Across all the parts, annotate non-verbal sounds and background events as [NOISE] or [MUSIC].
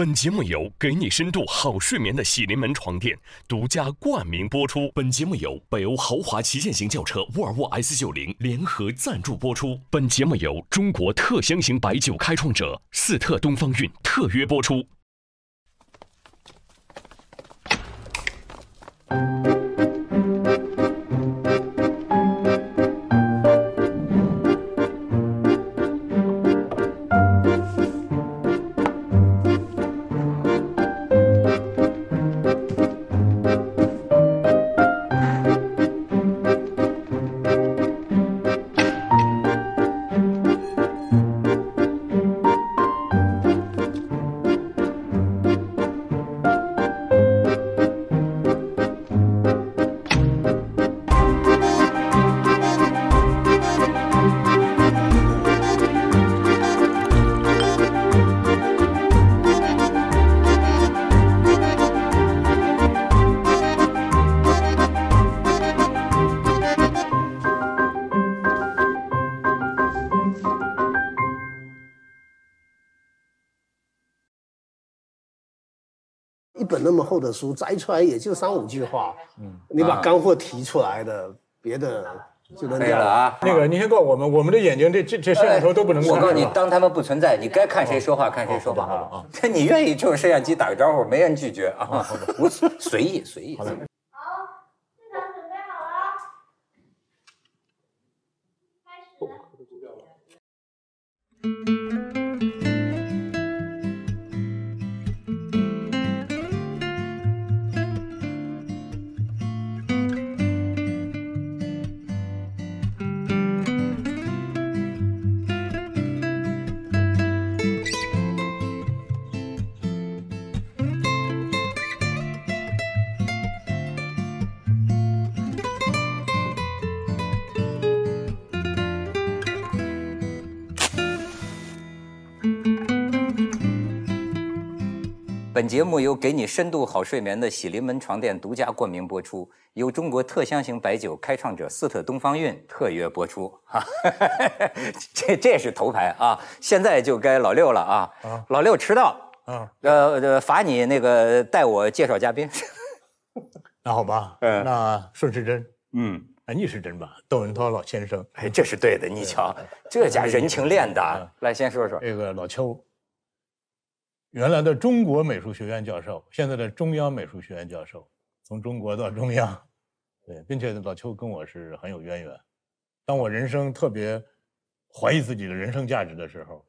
本节目由给你深度好睡眠的喜临门床垫独家冠名播出。本节目由北欧豪华旗舰型轿车沃尔沃 S 九零联合赞助播出。本节目由中国特香型白酒开创者四特东方韵特约播出。厚的书摘出来也就三五句话，嗯，你把干货提出来的，别的就能可以了啊。那个，你先告诉我们，我们的眼睛这这这摄像头都不能看。我告诉你，当他们不存在，你该看谁说话看谁说话啊。这你愿意冲摄像机打个招呼，没人拒绝啊，无所随意随意。好，现场准备好了，开始。本节目由给你深度好睡眠的喜临门床垫独家冠名播出，由中国特香型白酒开创者四特东方韵特约播出。哈，这这是头牌啊！现在就该老六了啊！老六迟到，啊，呃呃，罚你那个带我介绍嘉宾。[LAUGHS] 那好吧，嗯那顺时针，嗯，哎，逆时针吧，窦文涛老先生，哎，这是对的，你瞧，这家人情练的。来，先说说。这个老邱，原来的中国美术学院教授，现在的中央美术学院教授，从中国到中央，对，并且老邱跟我是很有渊源。当我人生特别怀疑自己的人生价值的时候，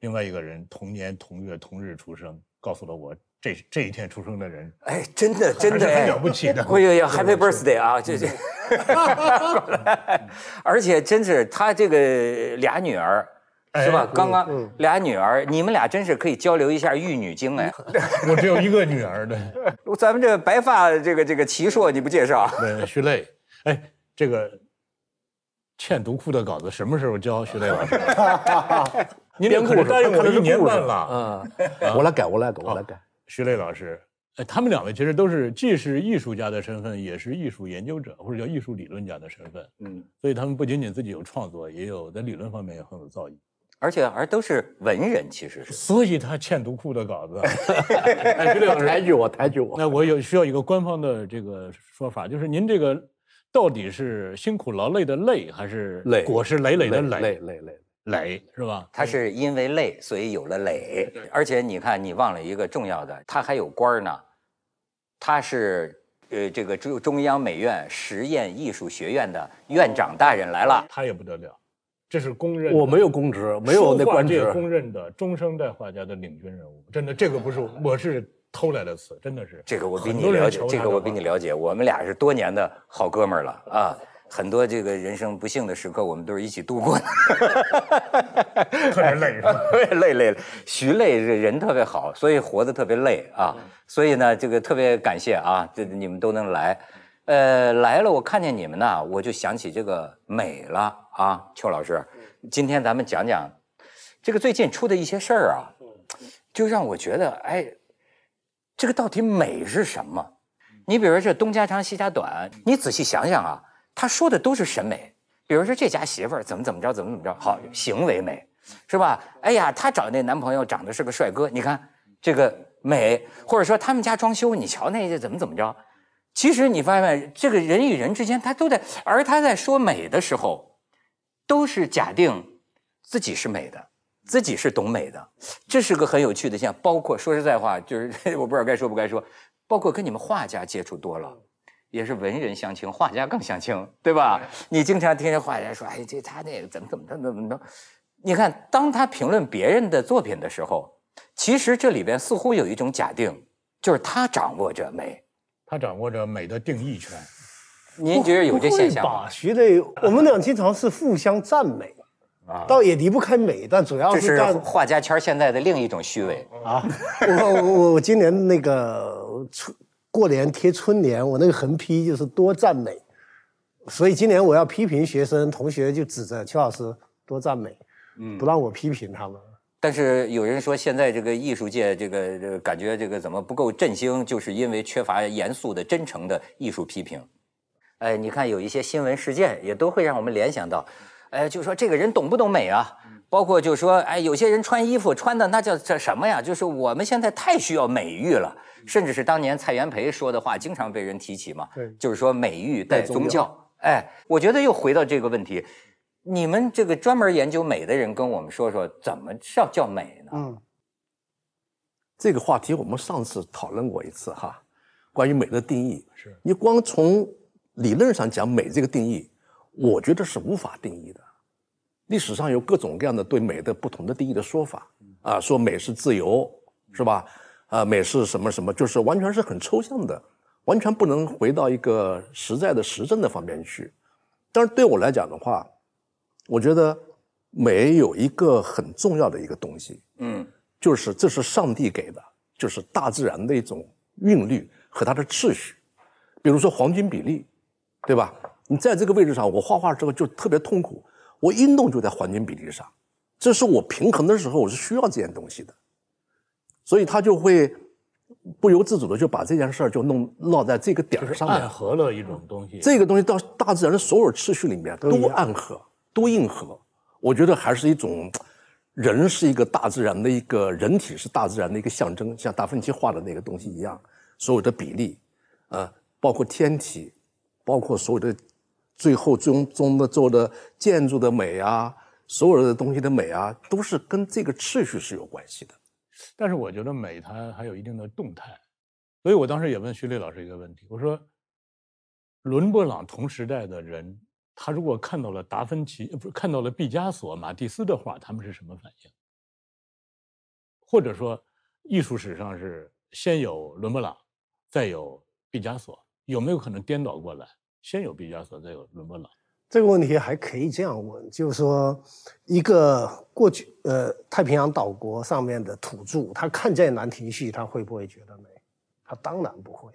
另外一个人同年同月同日出生，告诉了我这这一天出生的人哎，真的真的很了不起的。[LAUGHS] 哎呦呀，Happy Birthday 啊！这这，[LAUGHS] 而且真是他这个俩女儿，是吧？哎刚刚俩女儿，你们俩真是可以交流一下玉女经哎。[LAUGHS] [LAUGHS] 我只有一个女儿的，咱们这白发这个这个齐硕你不介绍？[LAUGHS] 对，徐磊，哎，这个欠读库的稿子什么时候交？徐磊老师，您这可是答应我一年半了。嗯，我来改，我来改，我来改。徐磊老师，哎，他们两位其实都是既是艺术家的身份，也是艺术研究者或者叫艺术理论家的身份。嗯，所以他们不仅仅自己有创作，也有在理论方面也很有造诣。而且而都是文人，其实是。所以他欠读库的稿子。[LAUGHS] 哎，徐磊老师，抬举我，抬举我。那我有需要一个官方的这个说法，就是您这个到底是辛苦劳累的累，还是累果实累累的累累累累，累是吧？他是因为累，所以有了累。而且你看，你忘了一个重要的，他还有官儿呢，他是呃这个中中央美院实验艺术学院的院长大人来了。他也不得了，这是公认的。我没有公职，没有那官职书画界。公认的中生代画家的领军人物，真的，这个不是我是偷来的词，真的是。这个我比你了解这个我比你了解，我们俩是多年的好哥们儿了啊。很多这个人生不幸的时刻，我们都是一起度过的。[LAUGHS] 特别累是吧？[LAUGHS] 累累，徐累这人特别好，所以活得特别累啊。所以呢，这个特别感谢啊，这你们都能来，呃，来了，我看见你们呢，我就想起这个美了啊，邱老师，今天咱们讲讲这个最近出的一些事儿啊，就让我觉得，哎，这个到底美是什么？你比如说这东家长西家短，你仔细想想啊，他说的都是审美。比如说这家媳妇儿怎么怎么着，怎么怎么着，好，行为美，是吧？哎呀，她找那男朋友长得是个帅哥，你看这个美，或者说他们家装修，你瞧那怎么怎么着。其实你发现这个人与人之间，他都在，而他在说美的时候，都是假定自己是美的，自己是懂美的，这是个很有趣的现象。包括说实在话，就是 [LAUGHS] 我不知道该说不该说，包括跟你们画家接触多了，也是文人相轻，画家更相轻，对吧？你经常听见画家说，哎，这他那个怎么怎么怎么怎么着？你看，当他评论别人的作品的时候，其实这里边似乎有一种假定，就是他掌握着美。他掌握着美的定义权。您觉得有这现象吗？徐磊，我们俩经常是互相赞美，啊，倒也离不开美，但主要是画家圈现在的另一种虚伪啊。我我我今年那个春过年贴春联，我那个横批就是多赞美，所以今年我要批评学生同学，就指着邱老师多赞美，嗯，不让我批评他们。但是有人说，现在这个艺术界，这个这个感觉这个怎么不够振兴，就是因为缺乏严肃的、真诚的艺术批评。哎，你看有一些新闻事件，也都会让我们联想到，哎，就说这个人懂不懂美啊？包括就说，哎，有些人穿衣服穿的那叫这什么呀？就是我们现在太需要美育了，甚至是当年蔡元培说的话，经常被人提起嘛。对，就是说美育带宗教。哎，我觉得又回到这个问题。你们这个专门研究美的人跟我们说说，怎么叫叫美呢？嗯，这个话题我们上次讨论过一次哈，关于美的定义。是你光从理论上讲美这个定义，我觉得是无法定义的。历史上有各种各样的对美的不同的定义的说法啊，说美是自由，是吧？啊，美是什么什么，就是完全是很抽象的，完全不能回到一个实在的实证的方面去。但是对我来讲的话，我觉得美有一个很重要的一个东西，嗯，就是这是上帝给的，就是大自然的一种韵律和它的秩序。比如说黄金比例，对吧？你在这个位置上，我画画之后就特别痛苦，我一弄就在黄金比例上，这是我平衡的时候我是需要这件东西的，所以他就会不由自主的就把这件事儿就弄落在这个点儿上面，暗合了一种东西。这个东西到大自然的所有秩序里面都暗合。都硬合，我觉得还是一种，人是一个大自然的一个人体是大自然的一个象征，像达芬奇画的那个东西一样，所有的比例，啊，包括天体，包括所有的，最后终终的做的建筑的美啊，所有的东西的美啊，都是跟这个秩序是有关系的。但是我觉得美它还有一定的动态，所以我当时也问徐磊老师一个问题，我说，伦勃朗同时代的人。他如果看到了达芬奇，不是看到了毕加索、马蒂斯的画，他们是什么反应？或者说，艺术史上是先有伦勃朗，再有毕加索，有没有可能颠倒过来？先有毕加索，再有伦勃朗？这个问题还可以这样问，就是说，一个过去呃太平洋岛国上面的土著，他看见兰亭序，他会不会觉得美？他当然不会。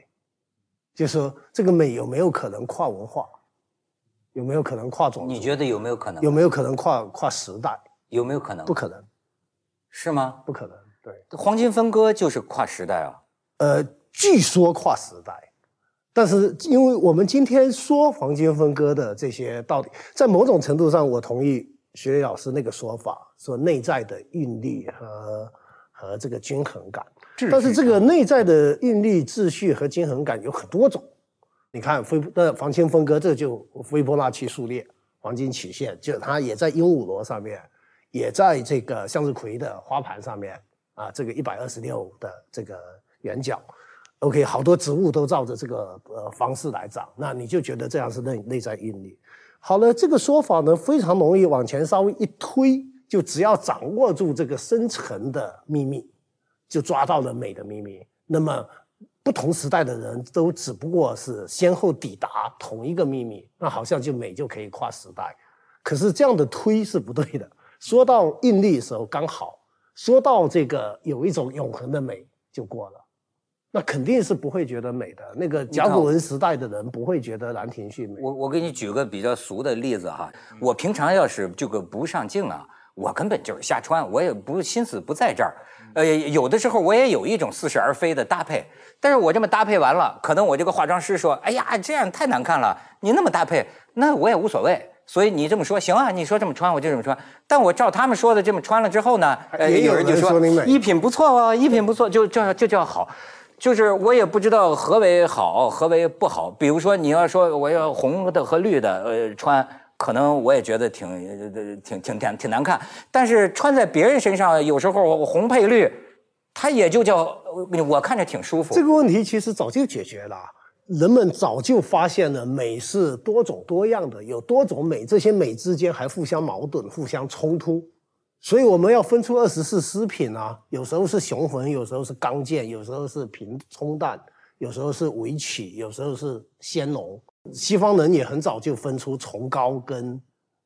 就说这个美有没有可能跨文化？有没有可能跨种族？你觉得有没有可能？有没有可能跨跨时代？有没有可能？不可能，是吗？不可能。对，黄金分割就是跨时代啊。呃，据说跨时代，但是因为我们今天说黄金分割的这些道理，在某种程度上，我同意徐磊老师那个说法，说内在的韵律和和这个均衡感。但是这个内在的韵律、秩序和均衡感有很多种。你看，菲那黄金分割，这就斐波那契数列，黄金曲线，就它也在鹦鹉螺上面，也在这个向日葵的花盘上面啊，这个一百二十六的这个圆角，OK，好多植物都照着这个呃方式来长，那你就觉得这样是内内在韵律。好了，这个说法呢非常容易往前稍微一推，就只要掌握住这个深层的秘密，就抓到了美的秘密。那么。不同时代的人都只不过是先后抵达同一个秘密，那好像就美就可以跨时代。可是这样的推是不对的。说到印力的时候刚好，说到这个有一种永恒的美就过了，那肯定是不会觉得美的。那个甲骨文时代的人不会觉得兰亭序美。我我给你举个比较俗的例子哈，我平常要是这个不上镜啊，我根本就是瞎穿，我也不心思不在这儿。呃，有的时候我也有一种似是而非的搭配。但是我这么搭配完了，可能我这个化妆师说：“哎呀，这样太难看了。”你那么搭配，那我也无所谓。所以你这么说行啊，你说这么穿我就这么穿。但我照他们说的这么穿了之后呢，呃，也有有人就说衣品不错哦，衣品不错，就这就叫好。就是我也不知道何为好，何为不好。比如说你要说我要红的和绿的，呃，穿可能我也觉得挺挺挺挺挺难看。但是穿在别人身上，有时候红配绿，它也就叫我看着挺舒服。这个问题其实早就解决了。人们早就发现了美是多种多样的，有多种美，这些美之间还互相矛盾、互相冲突，所以我们要分出二十四诗品啊。有时候是雄浑，有时候是刚健，有时候是平冲淡，有时候是委曲，有时候是鲜浓。西方人也很早就分出崇高跟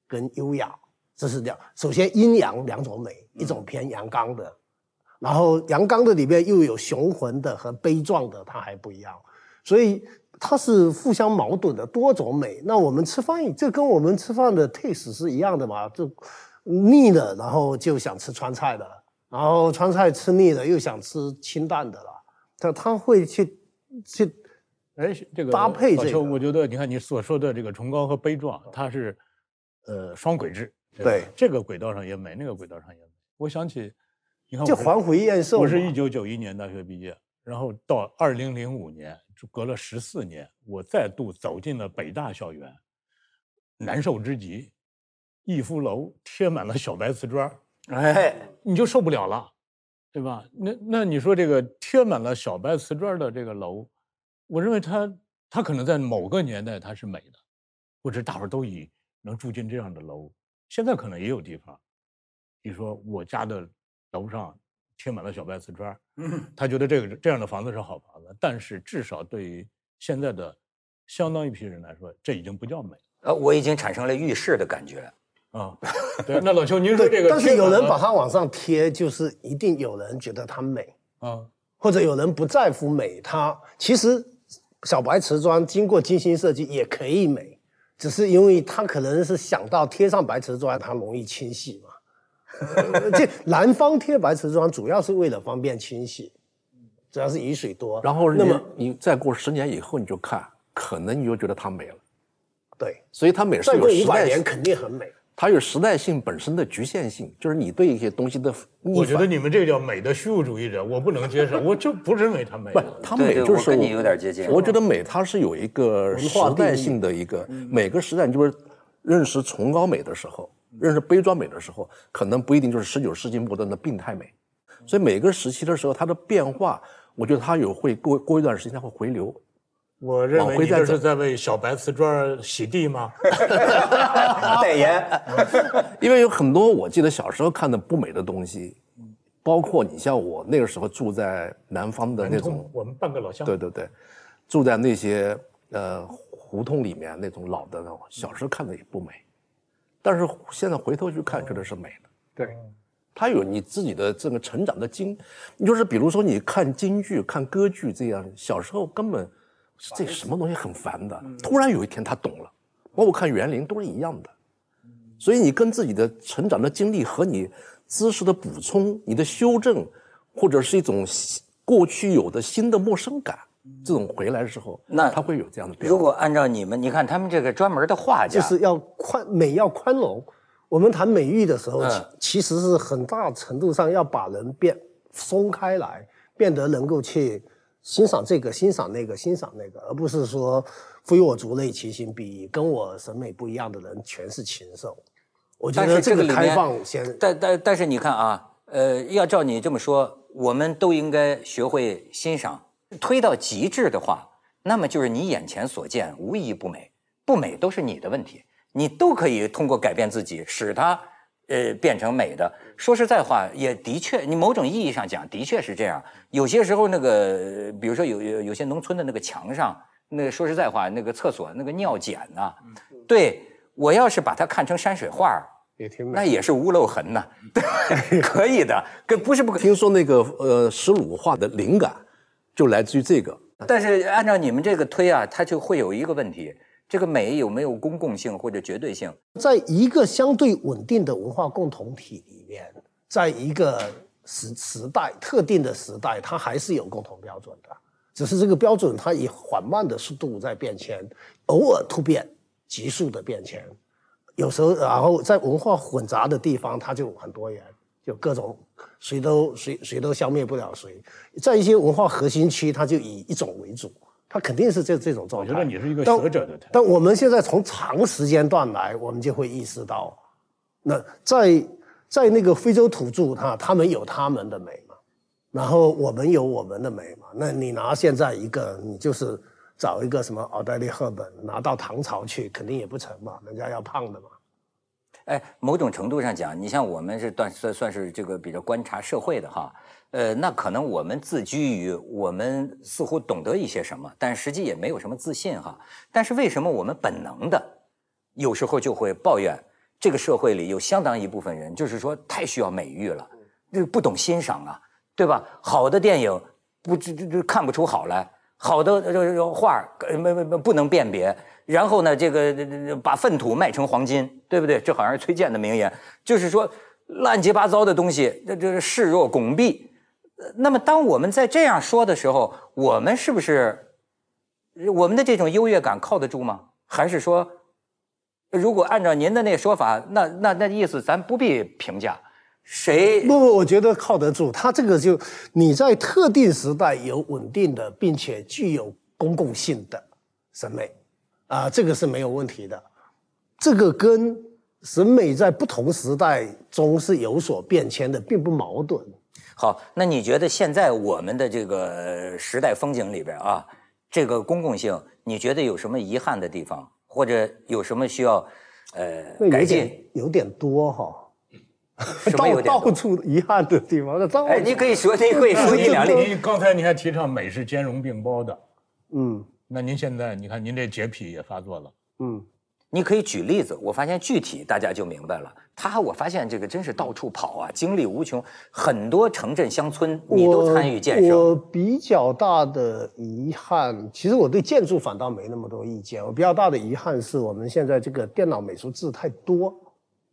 跟优雅，这是两。首先阴阳两种美，一种偏阳刚的，然后阳刚的里面又有雄浑的和悲壮的，它还不一样。所以它是互相矛盾的多种美。那我们吃饭，这跟我们吃饭的 taste 是一样的嘛？就腻了，然后就想吃川菜的，然后川菜吃腻了，又想吃清淡的了。他他会去去哎，这个搭配这个我觉得你看你所说的这个崇高和悲壮，它是呃双轨制。对这个轨道上也美，那个轨道上也美。我想起，你看我是就环回燕寿嘛。我是一九九一年大学毕业，然后到二零零五年，就隔了十四年，我再度走进了北大校园，难受之极，逸夫楼贴满了小白瓷砖，[LAUGHS] 哎，你就受不了了，对吧？那那你说这个贴满了小白瓷砖的这个楼，我认为它它可能在某个年代它是美的，或者大伙儿都以能住进这样的楼。现在可能也有地方，你说我家的楼上贴满了小白瓷砖，他觉得这个这样的房子是好房子，但是至少对于现在的相当一批人来说，这已经不叫美呃，我已经产生了浴室的感觉。啊。对，那老邱，您说这个但是有人把它往上贴，就是一定有人觉得它美，啊，或者有人不在乎美，它其实小白瓷砖经过精心设计也可以美，只是因为它可能是想到贴上白瓷砖它容易清洗嘛。呃 [LAUGHS] 这南方贴白瓷砖主要是为了方便清洗，主要是雨水多。然后那么你你再过十年以后你就看，可能你就觉得它美了。对，所以它美是再过有时代性，五百年肯定很美。它有时代性本身的局限性，就是你对一些东西的逆我觉得。你们这个叫美的虚无主义者，我不能接受，我就不认为它美不。，它美就是我跟你有点接近我觉得美它是有一个时代性的一个，每个时代你就是认识崇高美的时候，认识悲壮美的时候，可能不一定就是十九世纪末端的病态美。所以每个时期的时候，它的变化，我觉得它有会过过一段时间它会回流。我认为你这是在为小白瓷砖洗地吗？[LAUGHS] 代言，[LAUGHS] 因为有很多我记得小时候看的不美的东西，包括你像我那个时候住在南方的那种，我们半个老乡。对对对，住在那些呃胡同里面那种老的那种，小时候看的也不美，但是现在回头去看，觉得是美的。对，它有你自己的这个成长的经，你就是比如说你看京剧、看歌剧这样，小时候根本这什么东西很烦的，突然有一天他懂了，包括看园林都是一样的，所以你跟自己的成长的经历和你知识的补充、你的修正，或者是一种过去有的新的陌生感，这种回来的时候，那他会有这样的变化。如果按照你们，你看他们这个专门的画家，就是要宽美要宽容。我们谈美育的时候，其实是很大程度上要把人变松开来，变得能够去欣赏这个、欣赏那个、欣赏那个，而不是说非我族类，其心必异，跟我审美不一样的人全是禽兽。我觉但得这个是这个里面开放先但但但是你看啊，呃，要照你这么说，我们都应该学会欣赏。推到极致的话，那么就是你眼前所见无一不美，不美都是你的问题，你都可以通过改变自己，使它呃变成美的。说实在话，也的确，你某种意义上讲，的确是这样。有些时候那个，呃比如说有有有些农村的那个墙上，那个说实在话，那个厕所那个尿碱呐、对我要是把它看成山水画也挺美。那也是屋漏痕呐，对，[LAUGHS] 可以的，跟不是不可。[LAUGHS] 听说那个呃石鲁画的灵感就来自于这个，但是按照你们这个推啊，它就会有一个问题：这个美有没有公共性或者绝对性？在一个相对稳定的文化共同体里面，在一个时时代特定的时代，它还是有共同标准的，只是这个标准它以缓慢的速度在变迁，偶尔突变，急速的变迁，有时候然后在文化混杂的地方，它就很多元，就各种谁都谁谁都消灭不了谁。在一些文化核心区，它就以一种为主，它肯定是这这种状态。我觉得你是一个但学者的态度。但我们现在从长时间段来，我们就会意识到，那在在那个非洲土著哈，他们有他们的美嘛，然后我们有我们的美嘛。那你拿现在一个，你就是找一个什么奥黛丽·赫本拿到唐朝去，肯定也不成嘛，人家要胖的嘛。哎，某种程度上讲，你像我们是算算算是这个比较观察社会的哈，呃，那可能我们自居于我们似乎懂得一些什么，但实际也没有什么自信哈。但是为什么我们本能的有时候就会抱怨这个社会里有相当一部分人，就是说太需要美誉了，就不懂欣赏啊，对吧？好的电影不这这这看不出好来，好的这这画呃没没没不能辨别。然后呢，这个这这把粪土卖成黄金，对不对？这好像是崔健的名言，就是说乱七八糟的东西，这这视若拱璧。那么，当我们在这样说的时候，我们是不是我们的这种优越感靠得住吗？还是说，如果按照您的那个说法，那那那意思，咱不必评价谁不不，我觉得靠得住。它这个就你在特定时代有稳定的，并且具有公共性的审美，啊、这个是没有问题的。这个跟审美在不同时代中是有所变迁的，并不矛盾。好，那你觉得现在我们的这个呃时代风景里边啊，这个公共性，你觉得有什么遗憾的地方，或者有什么需要呃改进？有点多哈，[LAUGHS] 什么有点到到处遗憾的地方，那到哎，你可以说，你可以说一两例。您刚才您还提倡美是兼容并包的，嗯那您现在你看您这洁癖也发作了，嗯。你可以举例子，我发现具体大家就明白了。他，我发现这个真是到处跑啊，精力无穷，很多城镇乡村你都参与建设。我比较大的遗憾，其实我对建筑反倒没那么多意见。我比较大的遗憾是我们现在这个电脑美术字太多，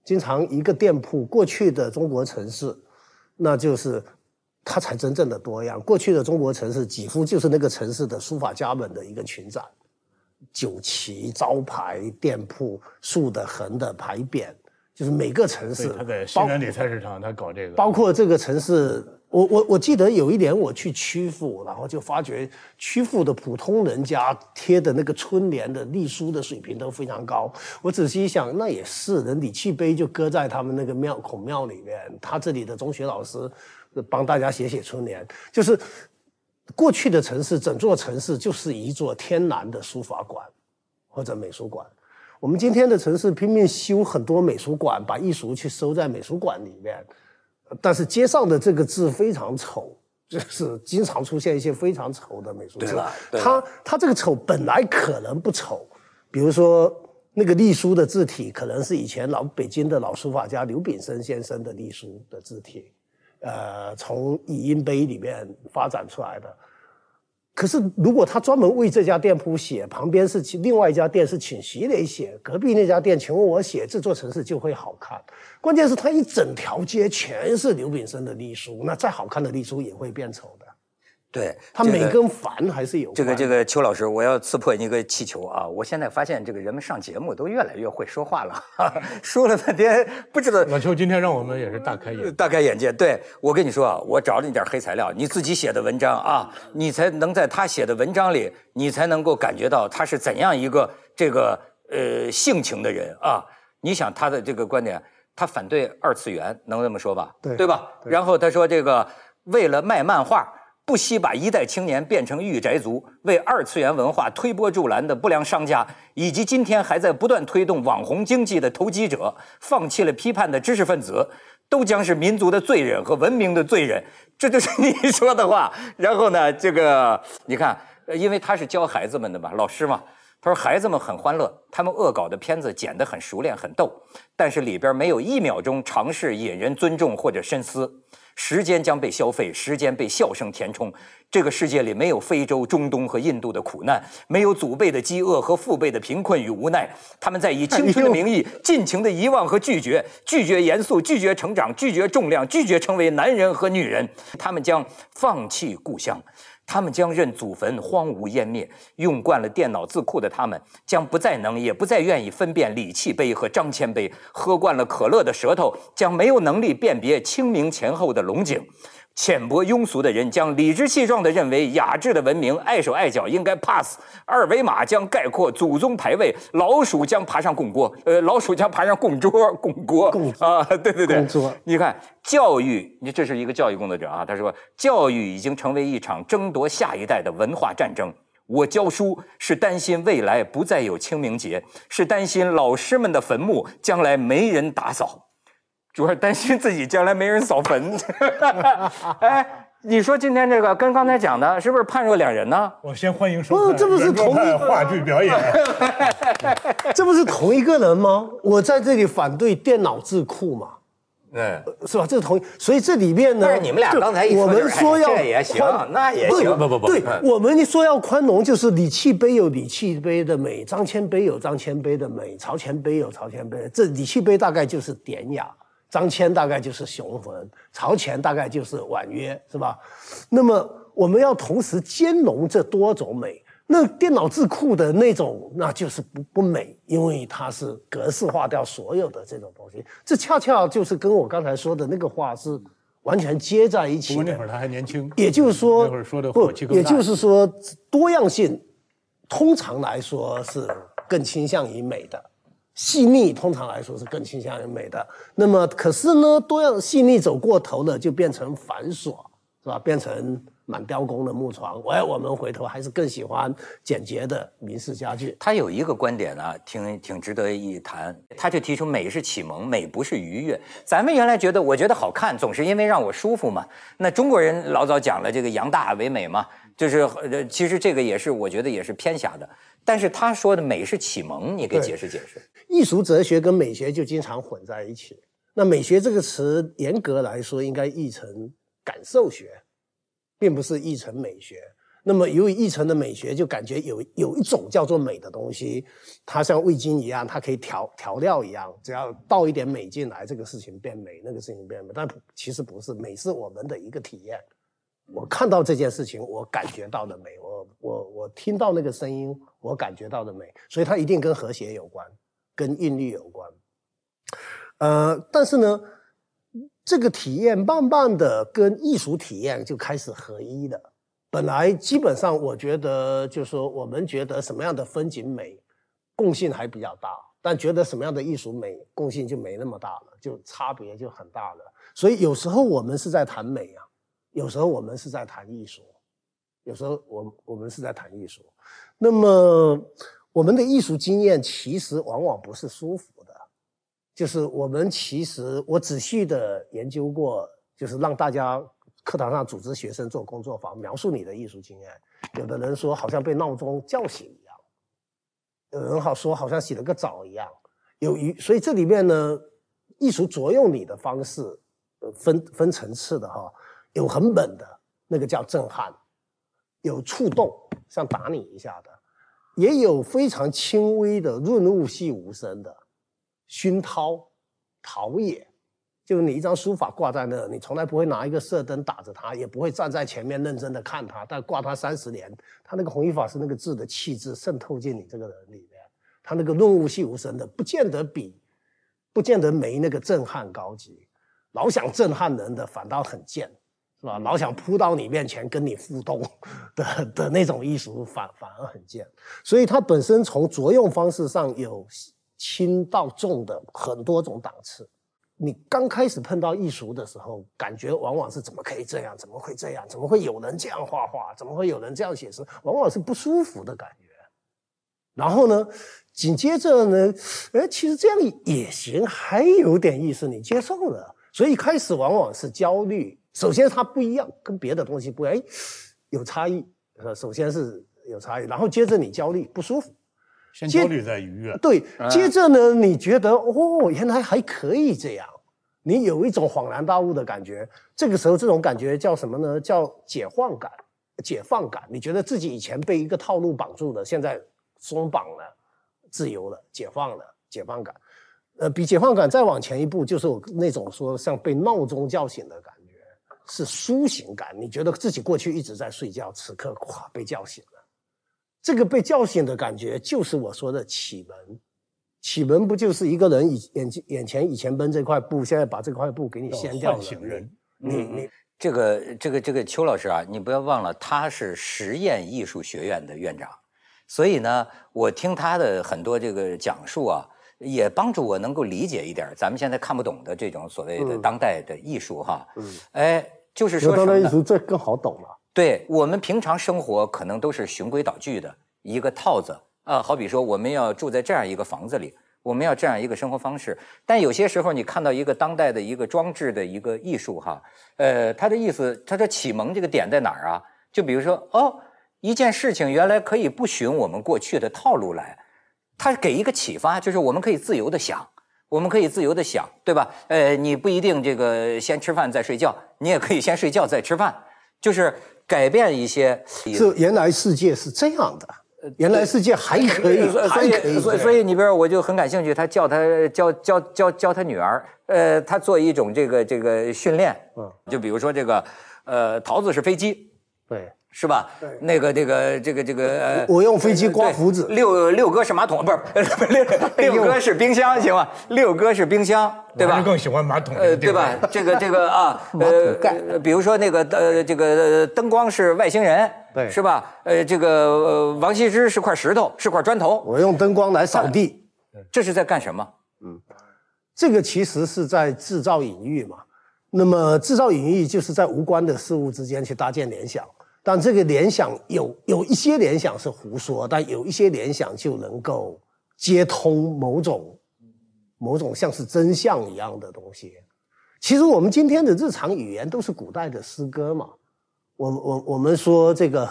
经常一个店铺，过去的中国城市，那就是它才真正的多样。过去的中国城市几乎就是那个城市的书法家们的一个群展，酒旗、招牌、店铺、竖的、横的、牌匾，就是每个城市他在西南里菜市场他搞这个，包括这个城市，我我我记得有一年我去曲阜，然后就发觉曲阜的普通人家贴的那个春联的隶书的水平都非常高。我仔细一想，那也是人礼器碑就搁在他们那个庙孔庙里面，他这里的中学老师呃帮大家写写春联，就是过去的城市，整座城市就是一座天然的书法馆或者美术馆。我们今天的城市拼命修很多美术馆，把艺术去收在美术馆里面，但是街上的这个字非常丑，[LAUGHS] 就是经常出现一些非常丑的美术字。它它这个丑本来可能不丑，比如说那个隶书的字体，可能是以前老北京的老书法家刘炳生先生的隶书的字体，呃，从语音碑里面发展出来的。可是，如果他专门为这家店铺写，旁边是请另外一家店是请徐磊写，隔壁那家店请问我写，这座城市就会好看。关键是他一整条街全是刘炳生的隶书，那再好看的隶书也会变丑的。对，它这个美跟繁还是有这个这个个邱老师，我要刺破你一个气球啊！我现在发现这个人们上节目都越来越会说话了，哈 [LAUGHS] 哈说了半天不知道老邱今天让我们也是大开眼界。大开眼界。对我跟你说啊，我找了你点黑材料，你自己写的文章啊，你才能在他写的文章里，你才能够感觉到他是怎样一个这个呃性情的人啊。你想他的这个观点，他反对二次元，能这么说吧？对对吧？然后他说这个为了卖漫画。不惜把一代青年变成御宅族，为二次元文化推波助澜的不良商家，以及今天还在不断推动网红经济的投机者，放弃了批判的知识分子，都将是民族的罪人和文明的罪人。这就是你说的话。然后呢，这个你看，因为他是教孩子们的嘛，老师嘛，他说孩子们很欢乐，他们恶搞的片子剪得很熟练，很逗，但是里边没有一秒钟尝试引人尊重或者深思。时间将被消费，时间被笑声填充。这个世界里没有非洲、中东和印度的苦难，没有祖辈的饥饿和父辈的贫困与无奈。他们在以青春的名义尽情的遗忘和拒绝，拒绝严肃，拒绝成长，拒绝重量，拒绝成为男人和女人。他们将放弃故乡。他们将任祖坟荒芜湮灭。用惯了电脑字库的他们，将不再能，也不再愿意分辨李器碑和张骞碑。喝惯了可乐的舌头，将没有能力辨别清明前后的龙井。浅薄庸俗的人将理直气壮地认为雅致的文明碍手碍脚应该 pass。二维码将概括祖宗牌位，老鼠将爬上供锅，呃，老鼠将爬上供桌、供锅供啊，对对对桌，你看教育，你这是一个教育工作者啊，他说教育已经成为一场争夺下一代的文化战争。我教书是担心未来不再有清明节，是担心老师们的坟墓将来没人打扫。主要担心自己将来没人扫坟。[LAUGHS] 哎，你说今天这个跟刚才讲的，是不是判若两人呢？我先欢迎收看不这不是同一派话剧表演。[LAUGHS] 这不是同一个人吗？我在这里反对电脑智库嘛，嗯，是吧？这是同一，所以这里面呢，但是你们俩刚才一说我们说要哎这也行宽那也行不不不对嗯，我们说要宽容，就是李器碑有李器碑的美，张谦碑有张谦碑的美，曹前碑有曹前碑的，这李器碑大概就是典雅。张骞大概就是雄浑，曹前大概就是婉约，是吧？那么我们要同时兼容这多种美。那电脑智库的那种，那就是不不美，因为它是格式化掉所有的这种东西。这恰恰就是跟我刚才说的那个话是完全接在一起的。过那会儿他还年轻，也就是说，那会儿说的不也。就是说，多样性通常来说是更倾向于美的，细腻通常来说是更倾向于美的。那么，可是呢，多样细腻走过头了，就变成繁琐，是吧？变成满雕工的木床。哎，我们回头还是更喜欢简洁的明式家具。他有一个观点呢，挺挺值得一谈。他就提出美是启蒙，美不是愉悦。咱们原来觉得，我觉得好看，总是因为让我舒服嘛。那中国人老早讲了这个扬大为美嘛，就是呃，其实这个也是我觉得也是偏狭的。但是他说的美是启蒙，你给对解释解释。艺术哲学跟美学就经常混在一起。那美学这个词，严格来说应该译成感受学，并不是译成美学。那么由于译成的美学，就感觉有有一种叫做美的东西，它像味精一样，它可以调调料一样，只要倒一点美进来，这个事情变美，那个事情变美。但其实不是，美是我们的一个体验。我看到这件事情，我感觉到的美，我我我听到那个声音，我感觉到的美，所以它一定跟和谐有关，跟韵律有关。呃，但是呢，这个体验慢慢的跟艺术体验就开始合一了。本来基本上，我觉得就是说，我们觉得什么样的风景美，共性还比较大，但觉得什么样的艺术美，共性就没那么大了，就差别就很大了。所以有时候我们是在谈美啊，有时候我们是在谈艺术，有时候我我们是在谈艺术。那么我们的艺术经验其实往往不是舒服的，就是我们其实我仔细的研究过，就是让大家课堂上组织学生做工作坊，描述你的艺术经验。有的人说好像被闹钟叫醒一样，有人好说好像洗了个澡一样。有一所以这里面呢，艺术作用你的方式，呃分分层次的哈，有很猛的那个叫震撼，有触动，像打你一下的，也有非常轻微的润物细无声的熏陶、陶冶。就是你一张书法挂在那，你从来不会拿一个射灯打着它，也不会站在前面认真的看它，但挂它三十年，它那个弘一法师那个字的气质渗透进你这个人里面，它那个润物细无声的，不见得比，不见得没那个震撼高级，老想震撼人的反倒很贱。是吧？老想扑到你面前跟你互动的的那种艺术反反而很贱，所以它本身从作用方式上有轻到重的很多种档次。你刚开始碰到艺术的时候，感觉往往是怎么可以这样？怎么会这样？怎么会有人这样画画？怎么会有人这样写诗？往往是不舒服的感觉。然后呢，紧接着呢，哎，其实这样也行，还有点意思，你接受了。所以开始往往是焦虑。首先它不一样，跟别的东西不一样，哎，有差异。呃，首先是有差异，然后接着你焦虑不舒服，先焦虑再愉悦。对，接着呢，你觉得哦，原来还可以这样，你有一种恍然大悟的感觉。这个时候，这种感觉叫什么呢？叫解放感、解放感。你觉得自己以前被一个套路绑住的，现在松绑了，自由了，解放了，解放感。呃，比解放感再往前一步，就是我那种说像被闹钟叫醒的感觉，是苏醒感，你觉得自己过去一直在睡觉，此刻咵被叫醒了，这个被叫醒的感觉就是我说的启蒙。启蒙不就是一个人以眼眼前以前蒙这块布，现在把这块布给你掀掉了，唤醒人。你你这个这个这个邱老师啊，你不要忘了，他是实验艺术学院的院长，所以呢，我听他的很多这个讲述啊，也帮助我能够理解一点咱们现在看不懂的这种所谓的当代的艺术哈。嗯，哎，就是说什么这更好懂了。对我们平常生活可能都是循规蹈矩的一个套子啊，好比说我们要住在这样一个房子里，我们要这样一个生活方式。但有些时候你看到一个当代的一个装置的一个艺术哈，呃，他的意思，他的启蒙这个点在哪儿啊？就比如说哦，一件事情原来可以不循我们过去的套路来，它给一个启发，就是我们可以自由的想。我们可以自由的想，对吧？呃，你不一定这个先吃饭再睡觉，你也可以先睡觉再吃饭，就是改变一些。是原来世界是这样的，原来世界还可以，所还可以以，所以，所以你比如说我就很感兴趣，他教他教教教教他女儿，呃，他做一种这个这个训练，嗯，就比如说这个，呃，桃子是飞机，对。是吧？那个这个这个这个，呃我用飞机刮胡子六六哥是马桶，不是六 [LAUGHS] 六哥是冰箱，行吗？六哥是冰箱，对吧我还是？更喜欢马桶呃，对吧？？这个这个啊，呃，比如说那个呃，这个呃灯光是外星人，对是吧？呃，这个呃王羲之是块石头，是块砖头，我用灯光来扫地，这是在干什么？嗯这个其实是在制造隐喻嘛。那么制造隐喻就是在无关的事物之间去搭建联想，但这个联想有有一些联想是胡说，但有一些联想就能够接通某种某种像是真相一样的东西。其实我们今天的日常语言都是古代的诗歌嘛。我我我们说这个，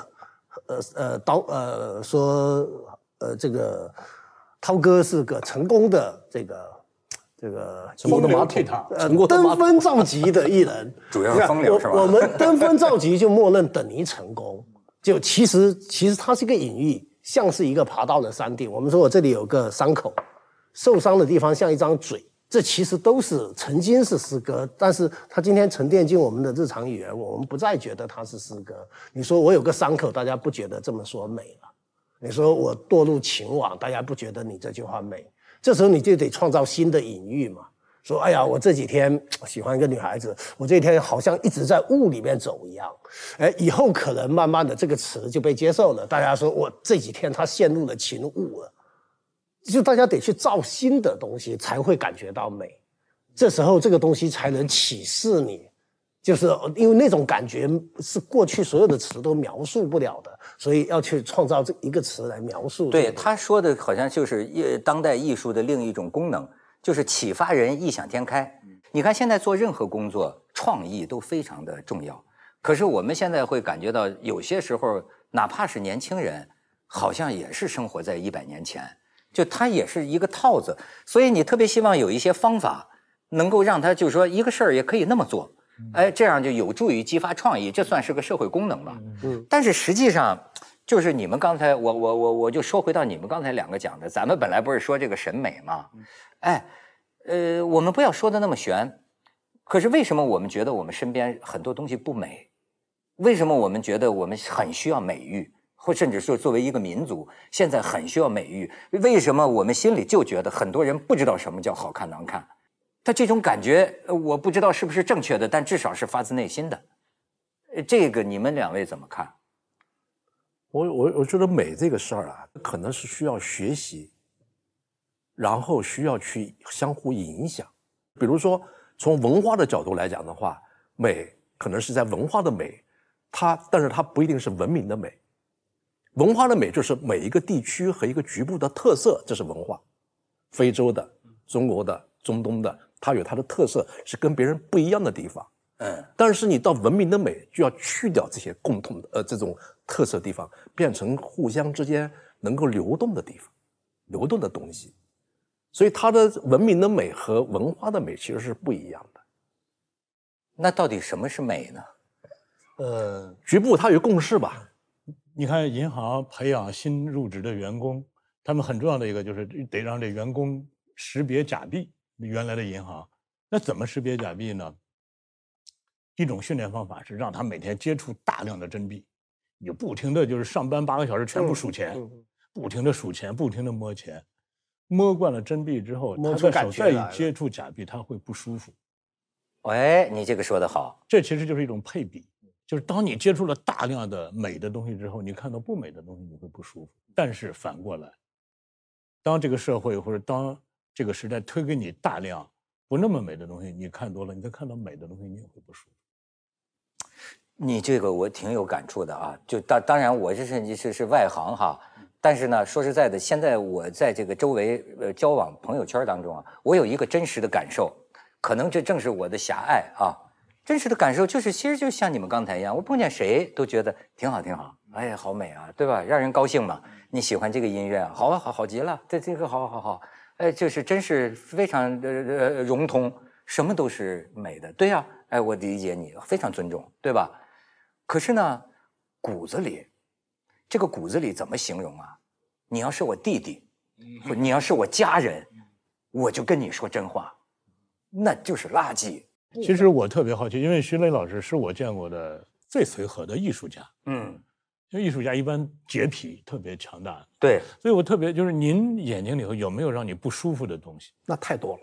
呃呃刀呃说呃这个涛哥是个成功的这个这个成功的马桶风流倜傥，呃登峰造极的艺人，[LAUGHS] 主要是风流是吧我我们登峰造极就默认等于成功，就其实其实它是一个隐喻，像是一个爬到了山顶。我们说我这里有个伤口，受伤的地方像一张嘴，这其实都是曾经是诗歌，但是它今天沉淀进我们的日常语言，我们不再觉得它是诗歌。你说我有个伤口，大家不觉得这么说美了？你说我堕入情网，大家不觉得你这句话美？这时候你就得创造新的隐喻嘛。说，哎呀，我这几天喜欢一个女孩子，我这几天好像一直在雾里面走一样。哎，以后可能慢慢的这个词就被接受了，大家说我这几天他陷入了情雾了，就大家得去造新的东西才会感觉到美，这时候这个东西才能启示你。就是因为那种感觉是过去所有的词都描述不了的，所以要去创造这一个词来描述对。他说的好像就是艺当代艺术的另一种功能，就是启发人异想天开。你看现在做任何工作，创意都非常的重要。可是我们现在会感觉到，有些时候哪怕是年轻人，好像也是生活在一百年前，就他也是一个套子。所以你特别希望有一些方法，能够让他就是说一个事儿也可以那么做，哎，这样就有助于激发创意，这算是个社会功能吧。嗯但是实际上，就是你们刚才，我我我我就说回到你们刚才两个讲的，咱们本来不是说这个审美吗？哎，呃，我们不要说的那么玄。可是为什么我们觉得我们身边很多东西不美？为什么我们觉得我们很需要美育，或甚至说作为一个民族，现在很需要美育？为什么我们心里就觉得很多人不知道什么叫好看难看？他这种感觉，呃我不知道是不是正确的，但至少是发自内心的。呃这个你们两位怎么看？我我我觉得美这个事儿啊，可能是需要学习，然后需要去相互影响。比如说，从文化的角度来讲的话，美可能是在文化的美，它但是它不一定是文明的美。文化的美就是每一个地区和一个局部的特色，这是文化。非洲的、中国的、中东的，它有它的特色，是跟别人不一样的地方。嗯，但是你到文明的美，就要去掉这些共同的呃这种特色地方，变成互相之间能够流动的地方，流动的东西。所以它的文明的美和文化的美其实是不一样的。那到底什么是美呢？呃，局部它有共识吧？你看银行培养新入职的员工，他们很重要的一个就是得让这员工识别假币。原来的银行，那怎么识别假币呢？一种训练方法是让他每天接触大量的真币，你不停的就是上班八个小时全部数钱，不停的数钱，不停的摸钱，摸惯了真币之后，他的手再接触假币，他会不舒服。哎，你这个说的好，这其实就是一种配比，就是当你接触了大量的美的东西之后，你看到不美的东西你会不舒服。但是反过来，当这个社会或者当这个时代推给你大量不那么美的东西，你看多了，你再看到美的东西，你也会不舒服。你这个我挺有感触的啊。就当当然我这是是是外行哈，但是呢，说实在的，现在我在这个周围呃交往朋友圈当中啊，我有一个真实的感受，可能这正是我的狭隘啊。真实的感受就是，其实就像你们刚才一样，我碰见谁都觉得挺好挺好，哎呀，好美啊，对吧？让人高兴嘛。你喜欢这个音乐，好啊，好好极了，这这个好好好，哎，就是真是非常呃呃融通，什么都是美的，对呀、哎，我理解你，非常尊重，对吧？可是呢，骨子里，这个骨子里怎么形容啊？你要是我弟弟，或你要是我家人，我就跟你说真话，那就是垃圾。其实我特别好奇，因为徐磊老师是我见过的最随和的艺术家，嗯，因为艺术家一般洁癖特别强大，对，所以我特别就是您眼睛里头有没有让你不舒服的东西？那太多了。